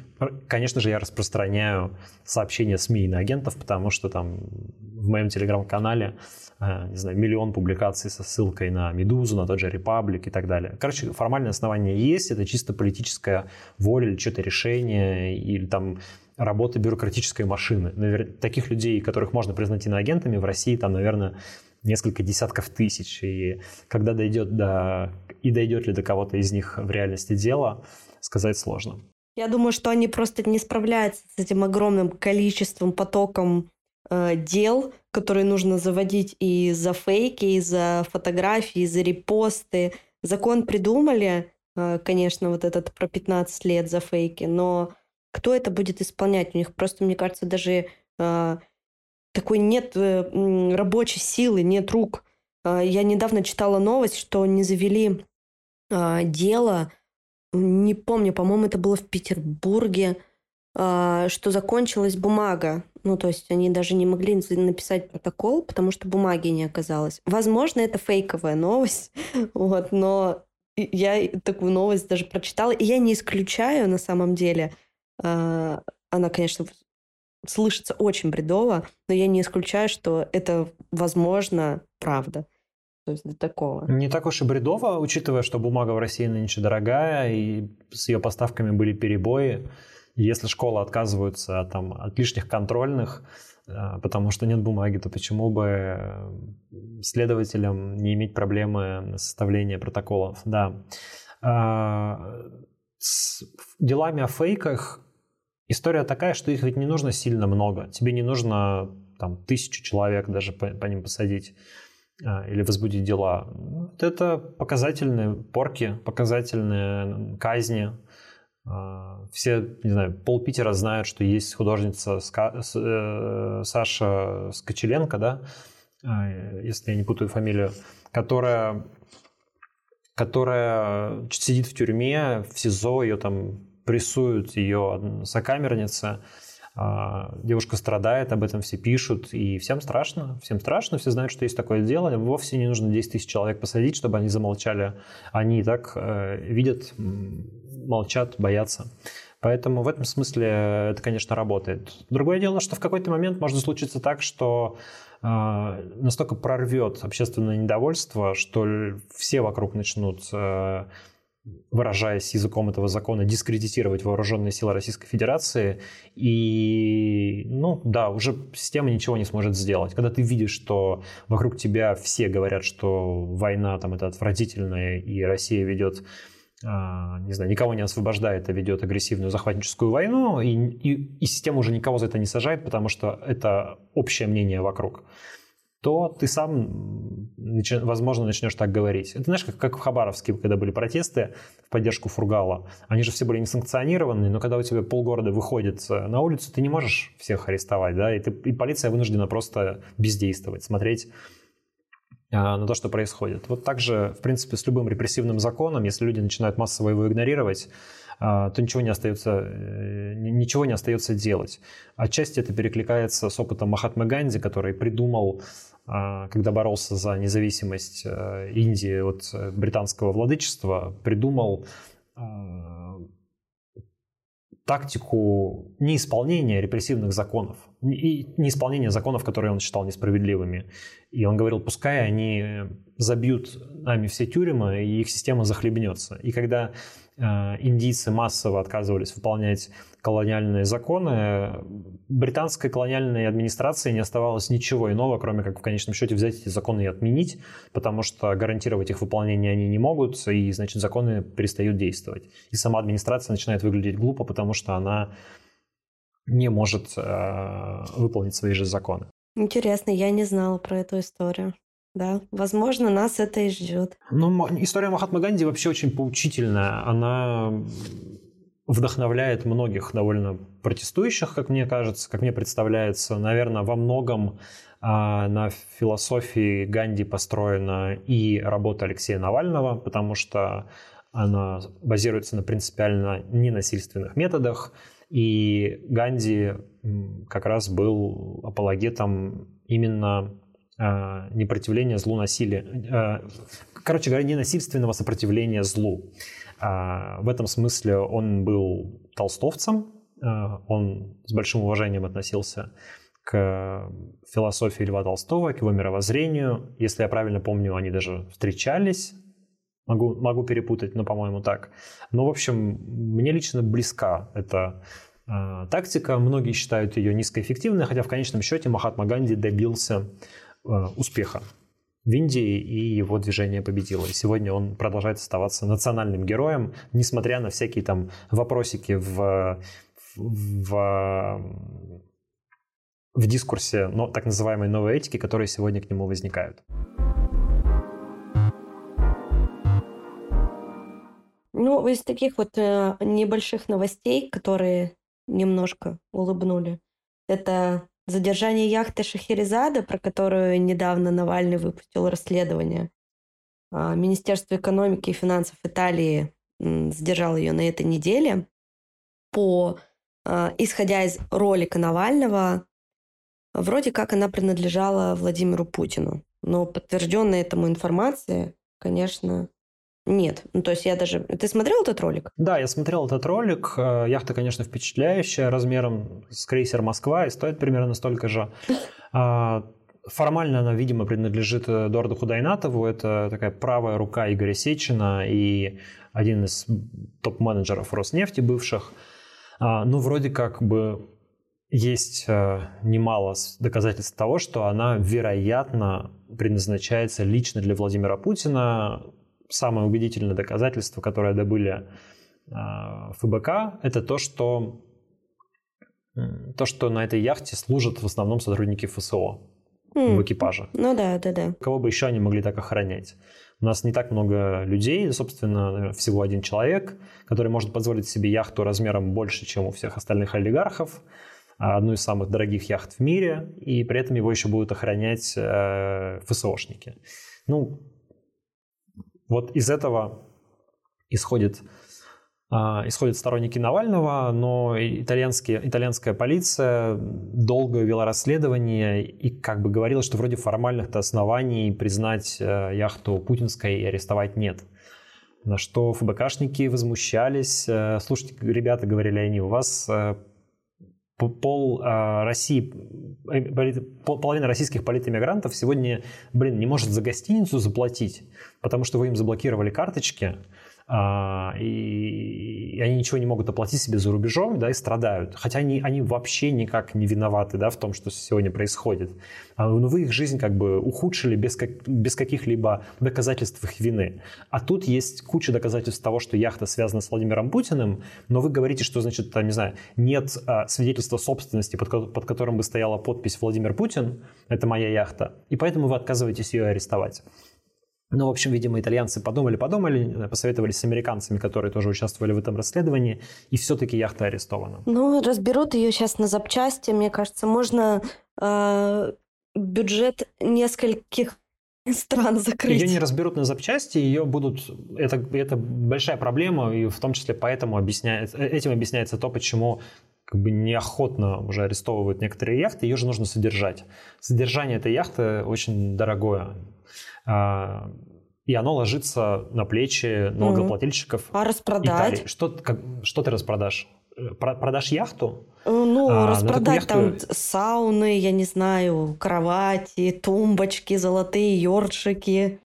конечно же, я распространяю сообщения СМИ на агентов, потому что там в моем телеграм-канале не знаю, миллион публикаций со ссылкой на Медузу, на тот же Репаблик и так далее. Короче, формальное основание есть, это чисто политическая воля или что-то решение, или там работа бюрократической машины. Навер... Таких людей, которых можно признать иноагентами, в России там, наверное, несколько десятков тысяч. И когда дойдет до... и дойдет ли до кого-то из них в реальности дело, сказать сложно. Я думаю, что они просто не справляются с этим огромным количеством, потоком э, дел, которые нужно заводить и за фейки, и за фотографии, и за репосты. Закон придумали, э, конечно, вот этот про 15 лет за фейки, но кто это будет исполнять? У них просто, мне кажется, даже э, такой нет рабочей силы, нет рук. Я недавно читала новость, что не завели дело, не помню, по-моему, это было в Петербурге, что закончилась бумага. Ну, то есть они даже не могли написать протокол, потому что бумаги не оказалось. Возможно, это фейковая новость, вот, но я такую новость даже прочитала, и я не исключаю на самом деле, а, она, конечно, слышится очень бредово, но я не исключаю, что это, возможно, правда. То есть до такого. Не так уж и бредово, учитывая, что бумага в России нынче дорогая, и с ее поставками были перебои. Если школы отказываются там, от лишних контрольных, а, потому что нет бумаги, то почему бы следователям не иметь проблемы составления протоколов? Да. А, с делами о фейках История такая, что их ведь не нужно сильно много. Тебе не нужно там тысячу человек даже по, по ним посадить а, или возбудить дела. Это показательные порки, показательные казни. А, все, не знаю, пол Питера знают, что есть художница э, Саша Скочеленко, да, а, если я не путаю фамилию, которая, которая сидит в тюрьме, в СИЗО, ее там прессуют ее сокамерница, а, девушка страдает, об этом все пишут, и всем страшно, всем страшно, все знают, что есть такое дело, вовсе не нужно 10 тысяч человек посадить, чтобы они замолчали, они и так э, видят, молчат, боятся. Поэтому в этом смысле это, конечно, работает. Другое дело, что в какой-то момент может случиться так, что э, настолько прорвет общественное недовольство, что все вокруг начнут э, выражаясь языком этого закона, дискредитировать вооруженные силы Российской Федерации. И, ну да, уже система ничего не сможет сделать. Когда ты видишь, что вокруг тебя все говорят, что война там это отвратительная, и Россия ведет не знаю, никого не освобождает, а ведет агрессивную захватническую войну, и, и, и система уже никого за это не сажает, потому что это общее мнение вокруг то ты сам, возможно, начнешь так говорить. Это знаешь, как, как в Хабаровске, когда были протесты в поддержку Фургала. Они же все были несанкционированные, но когда у тебя полгорода выходит э, на улицу, ты не можешь всех арестовать, да, и, ты, и полиция вынуждена просто бездействовать, смотреть а, на то, что происходит. Вот так же, в принципе, с любым репрессивным законом, если люди начинают массово его игнорировать, то ничего не остается, э, ничего не остается делать. Отчасти это перекликается с опытом Махатмы Ганди, который придумал а, когда боролся за независимость э, Индии от британского владычества, придумал а, тактику неисполнения репрессивных законов и неисполнения законов, которые он считал несправедливыми. И он говорил, пускай они забьют нами все тюрьмы, и их система захлебнется. И когда э, индийцы массово отказывались выполнять колониальные законы, британской колониальной администрации не оставалось ничего иного, кроме как в конечном счете взять эти законы и отменить, потому что гарантировать их выполнение они не могут, и, значит, законы перестают действовать. И сама администрация начинает выглядеть глупо, потому что она не может э, выполнить свои же законы. Интересно, я не знала про эту историю. Да, возможно, нас это и ждет. Ну, история Махатмы Ганди вообще очень поучительная. Она вдохновляет многих довольно протестующих, как мне кажется, как мне представляется. Наверное, во многом а, на философии Ганди построена и работа Алексея Навального, потому что она базируется на принципиально ненасильственных методах. И Ганди как раз был апологетом именно э, непротивления злу насилия. Э, короче говоря, ненасильственного сопротивления злу. Э, в этом смысле он был толстовцем, он с большим уважением относился к философии Льва Толстого, к его мировоззрению. Если я правильно помню, они даже встречались Могу, могу перепутать, но, по-моему, так. Но, в общем, мне лично близка эта э, тактика. Многие считают ее низкоэффективной, хотя в конечном счете Махатма Ганди добился э, успеха в Индии, и его движение победило. И сегодня он продолжает оставаться национальным героем, несмотря на всякие там вопросики в, в, в дискурсе но, так называемой новой этики, которые сегодня к нему возникают. Ну, из таких вот э, небольших новостей, которые немножко улыбнули, это задержание яхты Шахерезада, про которую недавно Навальный выпустил расследование. А, Министерство экономики и финансов Италии задержало ее на этой неделе. По, а, исходя из ролика Навального, вроде как она принадлежала Владимиру Путину. Но подтвержденной этому информации, конечно, нет. Ну, то есть я даже... Ты смотрел этот ролик? Да, я смотрел этот ролик. Э, яхта, конечно, впечатляющая, размером с крейсер «Москва» и стоит примерно столько же. А, формально она, видимо, принадлежит Эдуарду Худайнатову. Это такая правая рука Игоря Сечина и один из топ-менеджеров Роснефти бывших. А, ну, вроде как бы есть э, немало доказательств того, что она, вероятно, предназначается лично для Владимира Путина, самое убедительное доказательство, которое добыли а, ФБК, это то, что то, что на этой яхте служат в основном сотрудники ФСО mm. в экипаже. Ну да, да, да. Кого бы еще они могли так охранять? У нас не так много людей, собственно, всего один человек, который может позволить себе яхту размером больше, чем у всех остальных олигархов, а, одну из самых дорогих яхт в мире, и при этом его еще будут охранять э, ФСОшники. Ну, вот из этого исходит, а, исходят сторонники Навального, но итальянские, итальянская полиция долго вела расследование и как бы говорила, что вроде формальных-то оснований признать э, яхту путинской и арестовать нет. На что ФБКшники возмущались. Э, слушайте, ребята, говорили они, у вас э, пол а, России, э, половина российских политэмигрантов сегодня, блин, не может за гостиницу заплатить, потому что вы им заблокировали карточки, и они ничего не могут оплатить себе за рубежом, да, и страдают. Хотя они, они вообще никак не виноваты, да, в том, что сегодня происходит. А, но вы их жизнь как бы ухудшили без, как, без каких-либо доказательств их вины. А тут есть куча доказательств того, что яхта связана с Владимиром Путиным, но вы говорите, что, значит, там, не знаю, нет а, свидетельства собственности, под, под которым бы стояла подпись Владимир Путин, это моя яхта, и поэтому вы отказываетесь ее арестовать. Ну, в общем, видимо, итальянцы подумали-подумали, посоветовались с американцами, которые тоже участвовали в этом расследовании, и все-таки яхта арестована. Ну, разберут ее сейчас на запчасти, мне кажется, можно э, бюджет нескольких стран закрыть. Ее не разберут на запчасти, ее будут... Это, это большая проблема, и в том числе поэтому объясняется, этим объясняется то, почему как бы неохотно уже арестовывают некоторые яхты, ее же нужно содержать. Содержание этой яхты очень дорогое. А, и оно ложится на плечи налогоплательщиков. А распродать? Италии. Что, как, что ты распродашь? Э, продашь яхту? Э, ну, а, распродать яхту... там сауны, я не знаю, кровати, тумбочки, золотые ёршики.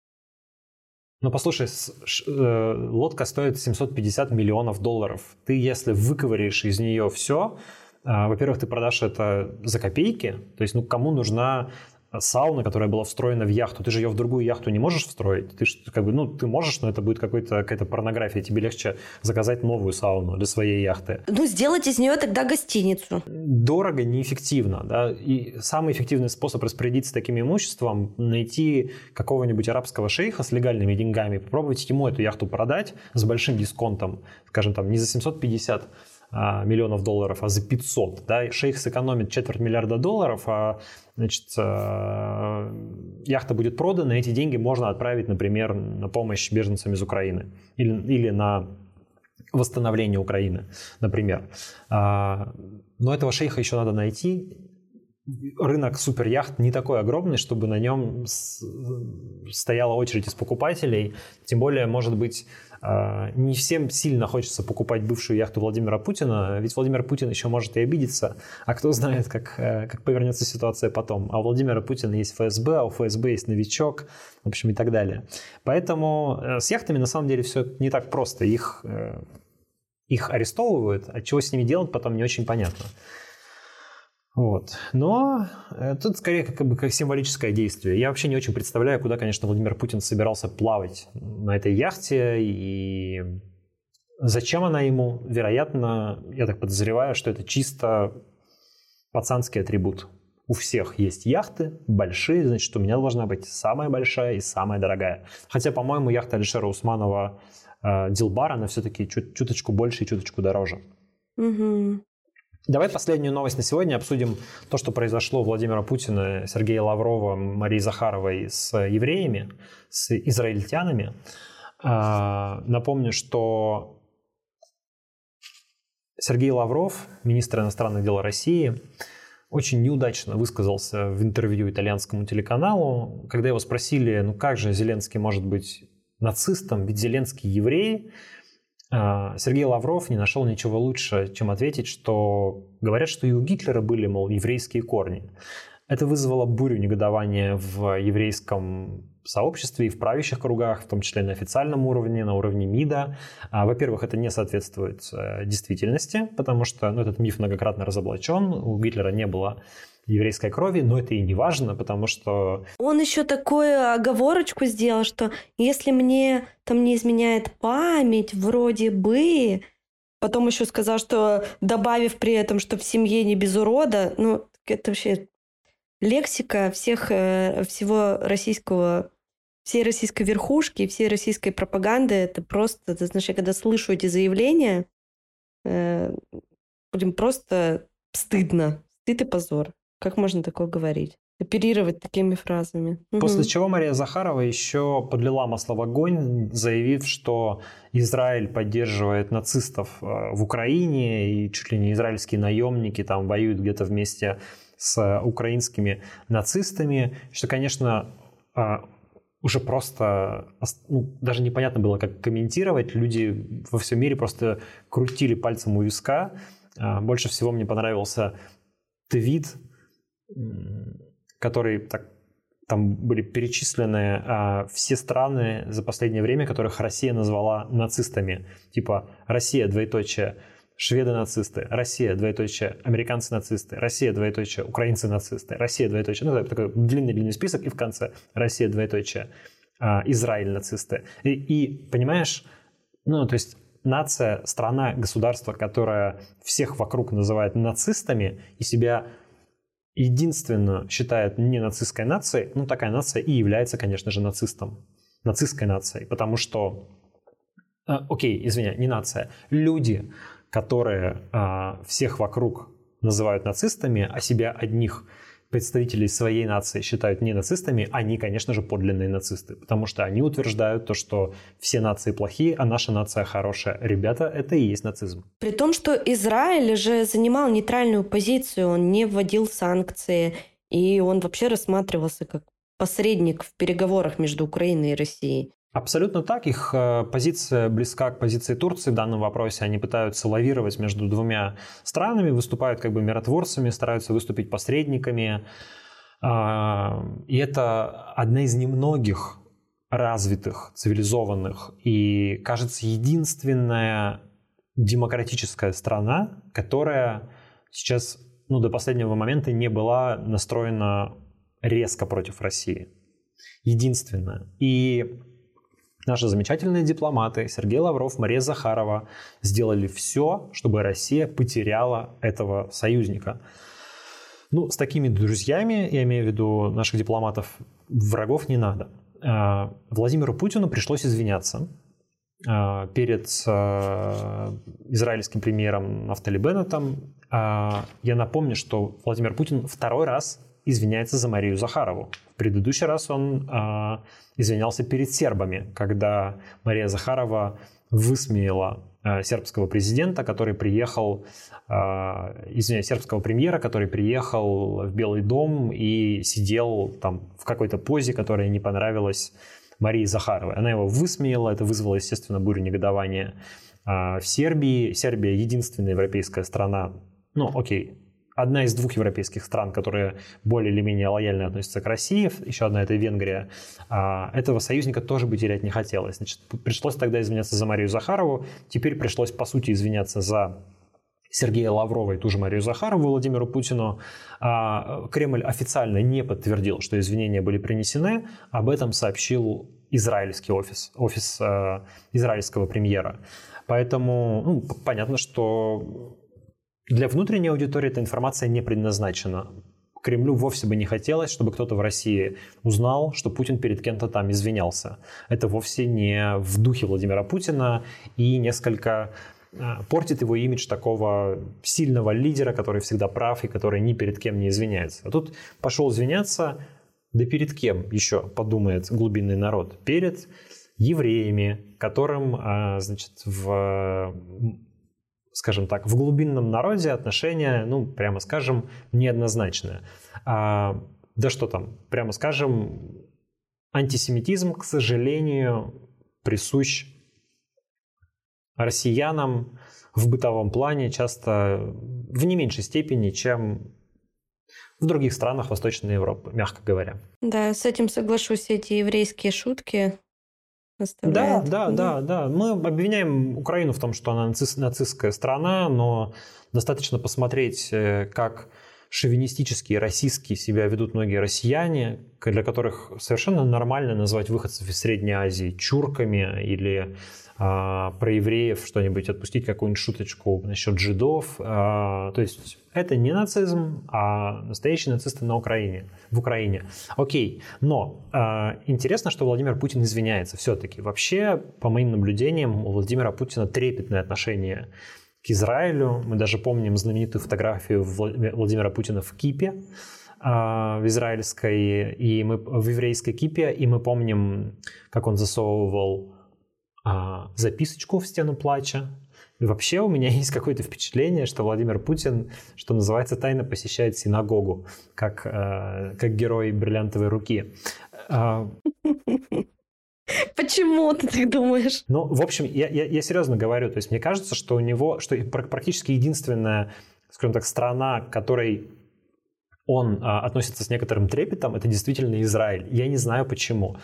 Ну, послушай, э, лодка стоит 750 миллионов долларов. Ты, если выковыришь из нее все, а, во-первых, ты продашь это за копейки. То есть, ну, кому нужна сауна, которая была встроена в яхту, ты же ее в другую яхту не можешь встроить. Ты как бы, ну, ты можешь, но это будет какой-то, какая-то порнография. Тебе легче заказать новую сауну для своей яхты. Ну, сделать из нее тогда гостиницу. Дорого, неэффективно, да. И самый эффективный способ распорядиться таким имуществом – найти какого-нибудь арабского шейха с легальными деньгами, попробовать ему эту яхту продать с большим дисконтом, скажем, там, не за 750 а, миллионов долларов, а за 500. Да? Шейх сэкономит четверть миллиарда долларов, а значит, а, яхта будет продана, эти деньги можно отправить, например, на помощь беженцам из Украины или, или на восстановление Украины, например. А, но этого шейха еще надо найти. Рынок суперяхт не такой огромный, чтобы на нем стояла очередь из покупателей. Тем более, может быть, а, не всем сильно хочется покупать бывшую яхту Владимира Путина, ведь Владимир Путин еще может и обидеться, а кто знает, как, э, как повернется ситуация потом. А у Владимира Путина есть ФСБ, а у ФСБ есть новичок, в общем, и так далее. Поэтому э, с яхтами на самом деле все не так просто. Их, э, их арестовывают, а чего с ними делать потом не очень понятно. Вот. Но э, тут скорее как бы как символическое действие. Я вообще не очень представляю, куда, конечно, Владимир Путин собирался плавать на этой яхте и зачем она ему. Вероятно, я так подозреваю, что это чисто пацанский атрибут. У всех есть яхты большие, значит, у меня должна быть самая большая и самая дорогая. Хотя, по-моему, яхта Алишера Усманова э, Дилбар, она все-таки чуть, чуточку больше и чуточку дороже. Угу. Давай последнюю новость на сегодня обсудим то, что произошло у Владимира Путина, Сергея Лаврова, Марии Захаровой с евреями, с израильтянами. А, напомню, что Сергей Лавров, министр иностранных дел России, очень неудачно высказался в интервью итальянскому телеканалу, когда его спросили, ну как же Зеленский может быть нацистом, ведь Зеленский еврей, Сергей Лавров не нашел ничего лучше, чем ответить, что говорят, что и у Гитлера были, мол, еврейские корни. Это вызвало бурю негодования в еврейском сообществе и в правящих кругах, в том числе на официальном уровне, на уровне МИДа. А, во-первых, это не соответствует э, действительности, потому что ну, этот миф многократно разоблачен. У Гитлера не было еврейской крови, но это и не важно, потому что... Он еще такую оговорочку сделал, что если мне там не изменяет память, вроде бы... Потом еще сказал, что добавив при этом, что в семье не без урода, ну, это вообще лексика всех, э, всего российского всей российской верхушки, всей российской пропаганды, это просто, ты знаешь, я когда слышу эти заявления, э, блин, просто стыдно. Стыд и позор. Как можно такое говорить? оперировать такими фразами. После угу. чего Мария Захарова еще подлила масло в огонь, заявив, что Израиль поддерживает нацистов э, в Украине, и чуть ли не израильские наемники там воюют где-то вместе с украинскими нацистами, что, конечно, э, уже просто ну, даже непонятно было, как комментировать. Люди во всем мире просто крутили пальцем у виска. Э, больше всего мне понравился твит который так, там были перечислены а, все страны за последнее время, которых Россия назвала нацистами. Типа Россия, двоеточие, шведы нацисты, Россия, двоеточие, американцы нацисты, Россия, двоеточие, украинцы нацисты, Россия, двоеточие. Ну, такой длинный-длинный список, и в конце Россия, двоеточие, а, Израиль нацисты. И, и понимаешь, ну, то есть нация, страна, государство, которое всех вокруг называет нацистами и себя единственно считает не нацистской нацией, ну такая нация и является, конечно же, нацистом, нацистской нацией, потому что, э, окей, извиня, не нация, люди, которые э, всех вокруг называют нацистами, а себя одних представителей своей нации считают не нацистами, они, конечно же, подлинные нацисты, потому что они утверждают то, что все нации плохие, а наша нация хорошая. Ребята, это и есть нацизм. При том, что Израиль же занимал нейтральную позицию, он не вводил санкции, и он вообще рассматривался как посредник в переговорах между Украиной и Россией. Абсолютно так. Их э, позиция близка к позиции Турции в данном вопросе. Они пытаются лавировать между двумя странами, выступают как бы миротворцами, стараются выступить посредниками. А, и это одна из немногих развитых, цивилизованных и, кажется, единственная демократическая страна, которая сейчас ну, до последнего момента не была настроена резко против России. Единственная. И Наши замечательные дипломаты Сергей Лавров, Мария Захарова сделали все, чтобы Россия потеряла этого союзника. Ну, с такими друзьями, я имею в виду наших дипломатов, врагов не надо. А, Владимиру Путину пришлось извиняться а, перед а, израильским премьером Нафтали Беннетом. Я напомню, что Владимир Путин второй раз извиняется за Марию Захарову. В предыдущий раз он извинялся перед сербами, когда Мария Захарова высмеяла э, сербского президента, который приехал, э, извиняюсь, сербского премьера, который приехал в Белый дом и сидел там в какой-то позе, которая не понравилась Марии Захаровой. Она его высмеяла, это вызвало, естественно, бурю негодования э, в Сербии. Сербия единственная европейская страна, ну, окей, одна из двух европейских стран, которые более или менее лояльно относятся к России, еще одна это Венгрия, а, этого союзника тоже бы терять не хотелось. Значит, пришлось тогда извиняться за Марию Захарову, теперь пришлось, по сути, извиняться за Сергея Лаврова и ту же Марию Захарову Владимиру Путину. А, Кремль официально не подтвердил, что извинения были принесены. Об этом сообщил израильский офис, офис э, израильского премьера. Поэтому ну, понятно, что для внутренней аудитории эта информация не предназначена. Кремлю вовсе бы не хотелось, чтобы кто-то в России узнал, что Путин перед кем-то там извинялся. Это вовсе не в духе Владимира Путина и несколько а, портит его имидж такого сильного лидера, который всегда прав и который ни перед кем не извиняется. А тут пошел извиняться, да перед кем еще подумает глубинный народ? Перед евреями, которым, а, значит, в скажем так, в глубинном народе отношения, ну, прямо скажем, неоднозначные. А, да что там, прямо скажем, антисемитизм, к сожалению, присущ россиянам в бытовом плане часто в не меньшей степени, чем в других странах Восточной Европы, мягко говоря. Да, с этим соглашусь. Эти еврейские шутки оставляет. Да, да, да, да. Мы обвиняем Украину в том, что она наци- нацистская страна, но достаточно посмотреть, э, как шовинистические, российские себя ведут многие россияне, для которых совершенно нормально назвать выходцев из Средней Азии чурками или а, про евреев что-нибудь отпустить, какую-нибудь шуточку насчет жидов. А, то есть это не нацизм, а настоящие нацисты на Украине, в Украине. Окей, но а, интересно, что Владимир Путин извиняется все-таки. Вообще, по моим наблюдениям, у Владимира Путина трепетное отношение к Израилю. Мы даже помним знаменитую фотографию Владимира Путина в Кипе в израильской и мы в еврейской кипе, и мы помним, как он засовывал а, записочку в стену плача. И вообще у меня есть какое-то впечатление, что Владимир Путин, что называется, тайно посещает синагогу, как, э, как герой бриллиантовой руки. А, Почему ты так думаешь? Ну, в общем, я, я, я серьезно говорю, то есть мне кажется, что у него, что практически единственная, скажем так, страна, к которой он а, относится с некоторым трепетом, это действительно Израиль. Я не знаю почему.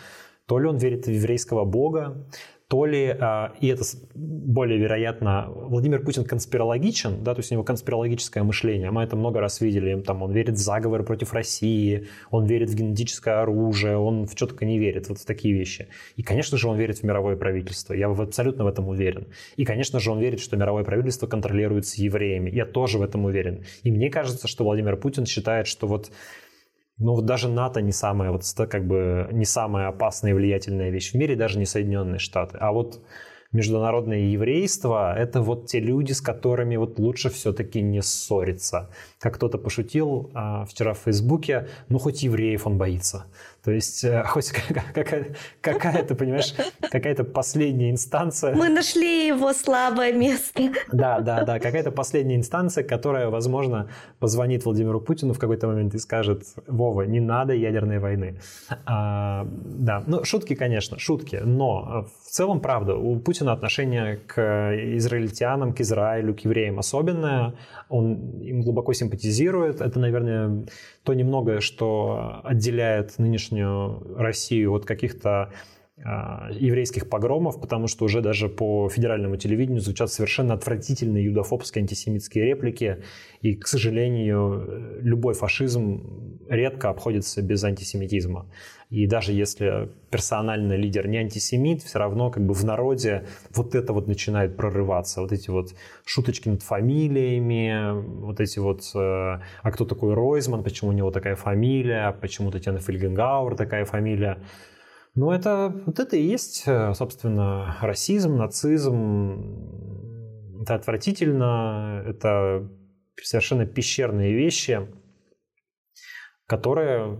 То ли он верит в еврейского бога, то ли, а, и это более вероятно, Владимир Путин конспирологичен, да, то есть у него конспирологическое мышление, мы это много раз видели, там он верит в заговоры против России, он верит в генетическое оружие, он в только не верит, вот в такие вещи. И, конечно же, он верит в мировое правительство, я абсолютно в этом уверен. И, конечно же, он верит, что мировое правительство контролируется евреями, я тоже в этом уверен. И мне кажется, что Владимир Путин считает, что вот ну вот даже НАТО не самая вот как бы не самая опасная и влиятельная вещь в мире, даже не Соединенные Штаты. А вот международное еврейство — это вот те люди, с которыми вот лучше все-таки не ссориться. Как кто-то пошутил а, вчера в Фейсбуке, ну хоть евреев он боится. То есть э, хоть какая-то, какая-то понимаешь, какая-то последняя инстанция. Мы нашли его слабое место. Да, да, да, какая-то последняя инстанция, которая, возможно, позвонит Владимиру Путину в какой-то момент и скажет, Вова, не надо ядерной войны. А, да, ну шутки, конечно, шутки, но в целом, правда, у Путина отношение к израильтянам, к Израилю, к евреям особенное. Он им глубоко симпатизирует. Это, наверное, то немногое, что отделяет нынешнюю Россию от каких-то еврейских погромов, потому что уже даже по федеральному телевидению звучат совершенно отвратительные юдофобские антисемитские реплики, и, к сожалению, любой фашизм редко обходится без антисемитизма. И даже если персональный лидер не антисемит, все равно как бы в народе вот это вот начинает прорываться. Вот эти вот шуточки над фамилиями, вот эти вот э, «А кто такой Ройзман? Почему у него такая фамилия? Почему Татьяна Фельгенгауэр такая фамилия?» Ну, это, вот это и есть, э, собственно, расизм, нацизм. Это отвратительно, это совершенно пещерные вещи, которые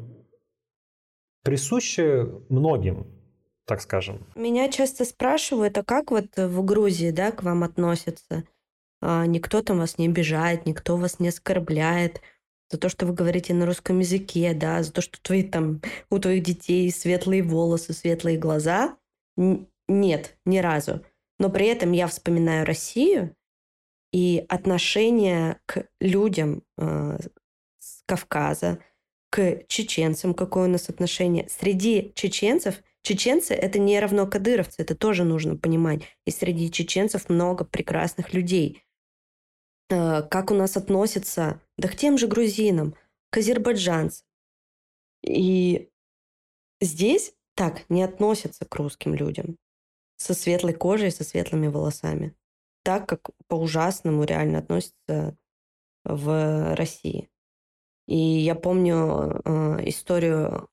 присущи многим, так скажем. Меня часто спрашивают, а как вот в Грузии, да, к вам относятся? А, никто там вас не обижает, никто вас не оскорбляет – за то, что вы говорите на русском языке, да, за то, что твои, там, у твоих детей светлые волосы, светлые глаза. Нет, ни разу. Но при этом я вспоминаю Россию и отношение к людям э, с Кавказа, к чеченцам, какое у нас отношение. Среди чеченцев, чеченцы это не равно кадыровцы, это тоже нужно понимать. И среди чеченцев много прекрасных людей. Э, как у нас относятся, да к тем же грузинам, к азербайджанцам. И здесь так не относятся к русским людям со светлой кожей, со светлыми волосами. Так, как по-ужасному реально относятся в России. И я помню э, историю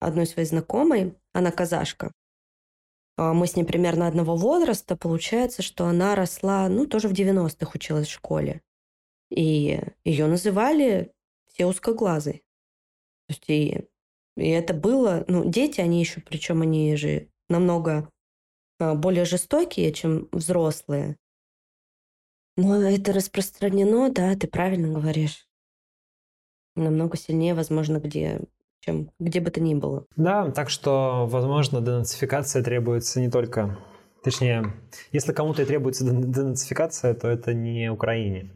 одной своей знакомой, она казашка. А, мы с ней примерно одного возраста, получается, что она росла, ну, тоже в 90-х училась в школе. И ее называли все узкоглазые. То есть и, и это было, ну, дети, они еще, причем они же намного а, более жестокие, чем взрослые. Но это распространено, да, ты правильно говоришь. Намного сильнее, возможно, где чем где бы то ни было. Да, так что, возможно, денацификация требуется не только... Точнее, если кому-то и требуется денацификация, то это не Украине.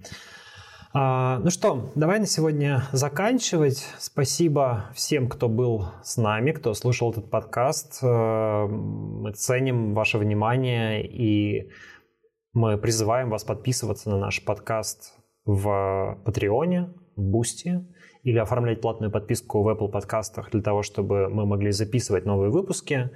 А, ну что, давай на сегодня заканчивать. Спасибо всем, кто был с нами, кто слушал этот подкаст. Э, мы ценим ваше внимание и мы призываем вас подписываться на наш подкаст в Патреоне, в Бусти, или оформлять платную подписку в Apple подкастах для того, чтобы мы могли записывать новые выпуски.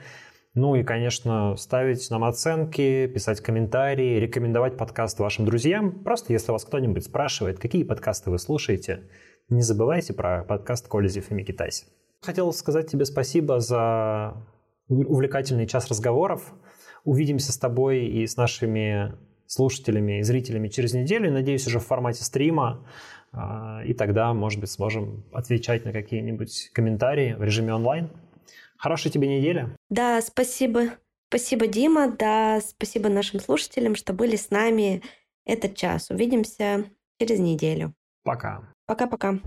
Ну и, конечно, ставить нам оценки, писать комментарии, рекомендовать подкаст вашим друзьям. Просто если вас кто-нибудь спрашивает, какие подкасты вы слушаете, не забывайте про подкаст Колезев и Микитаси. Хотел сказать тебе спасибо за увлекательный час разговоров. Увидимся с тобой и с нашими слушателями и зрителями через неделю. Надеюсь, уже в формате стрима. А, и тогда, может быть, сможем отвечать на какие-нибудь комментарии в режиме онлайн. Хорошей тебе недели. Да, спасибо. Спасибо, Дима. Да, спасибо нашим слушателям, что были с нами этот час. Увидимся через неделю. Пока. Пока-пока.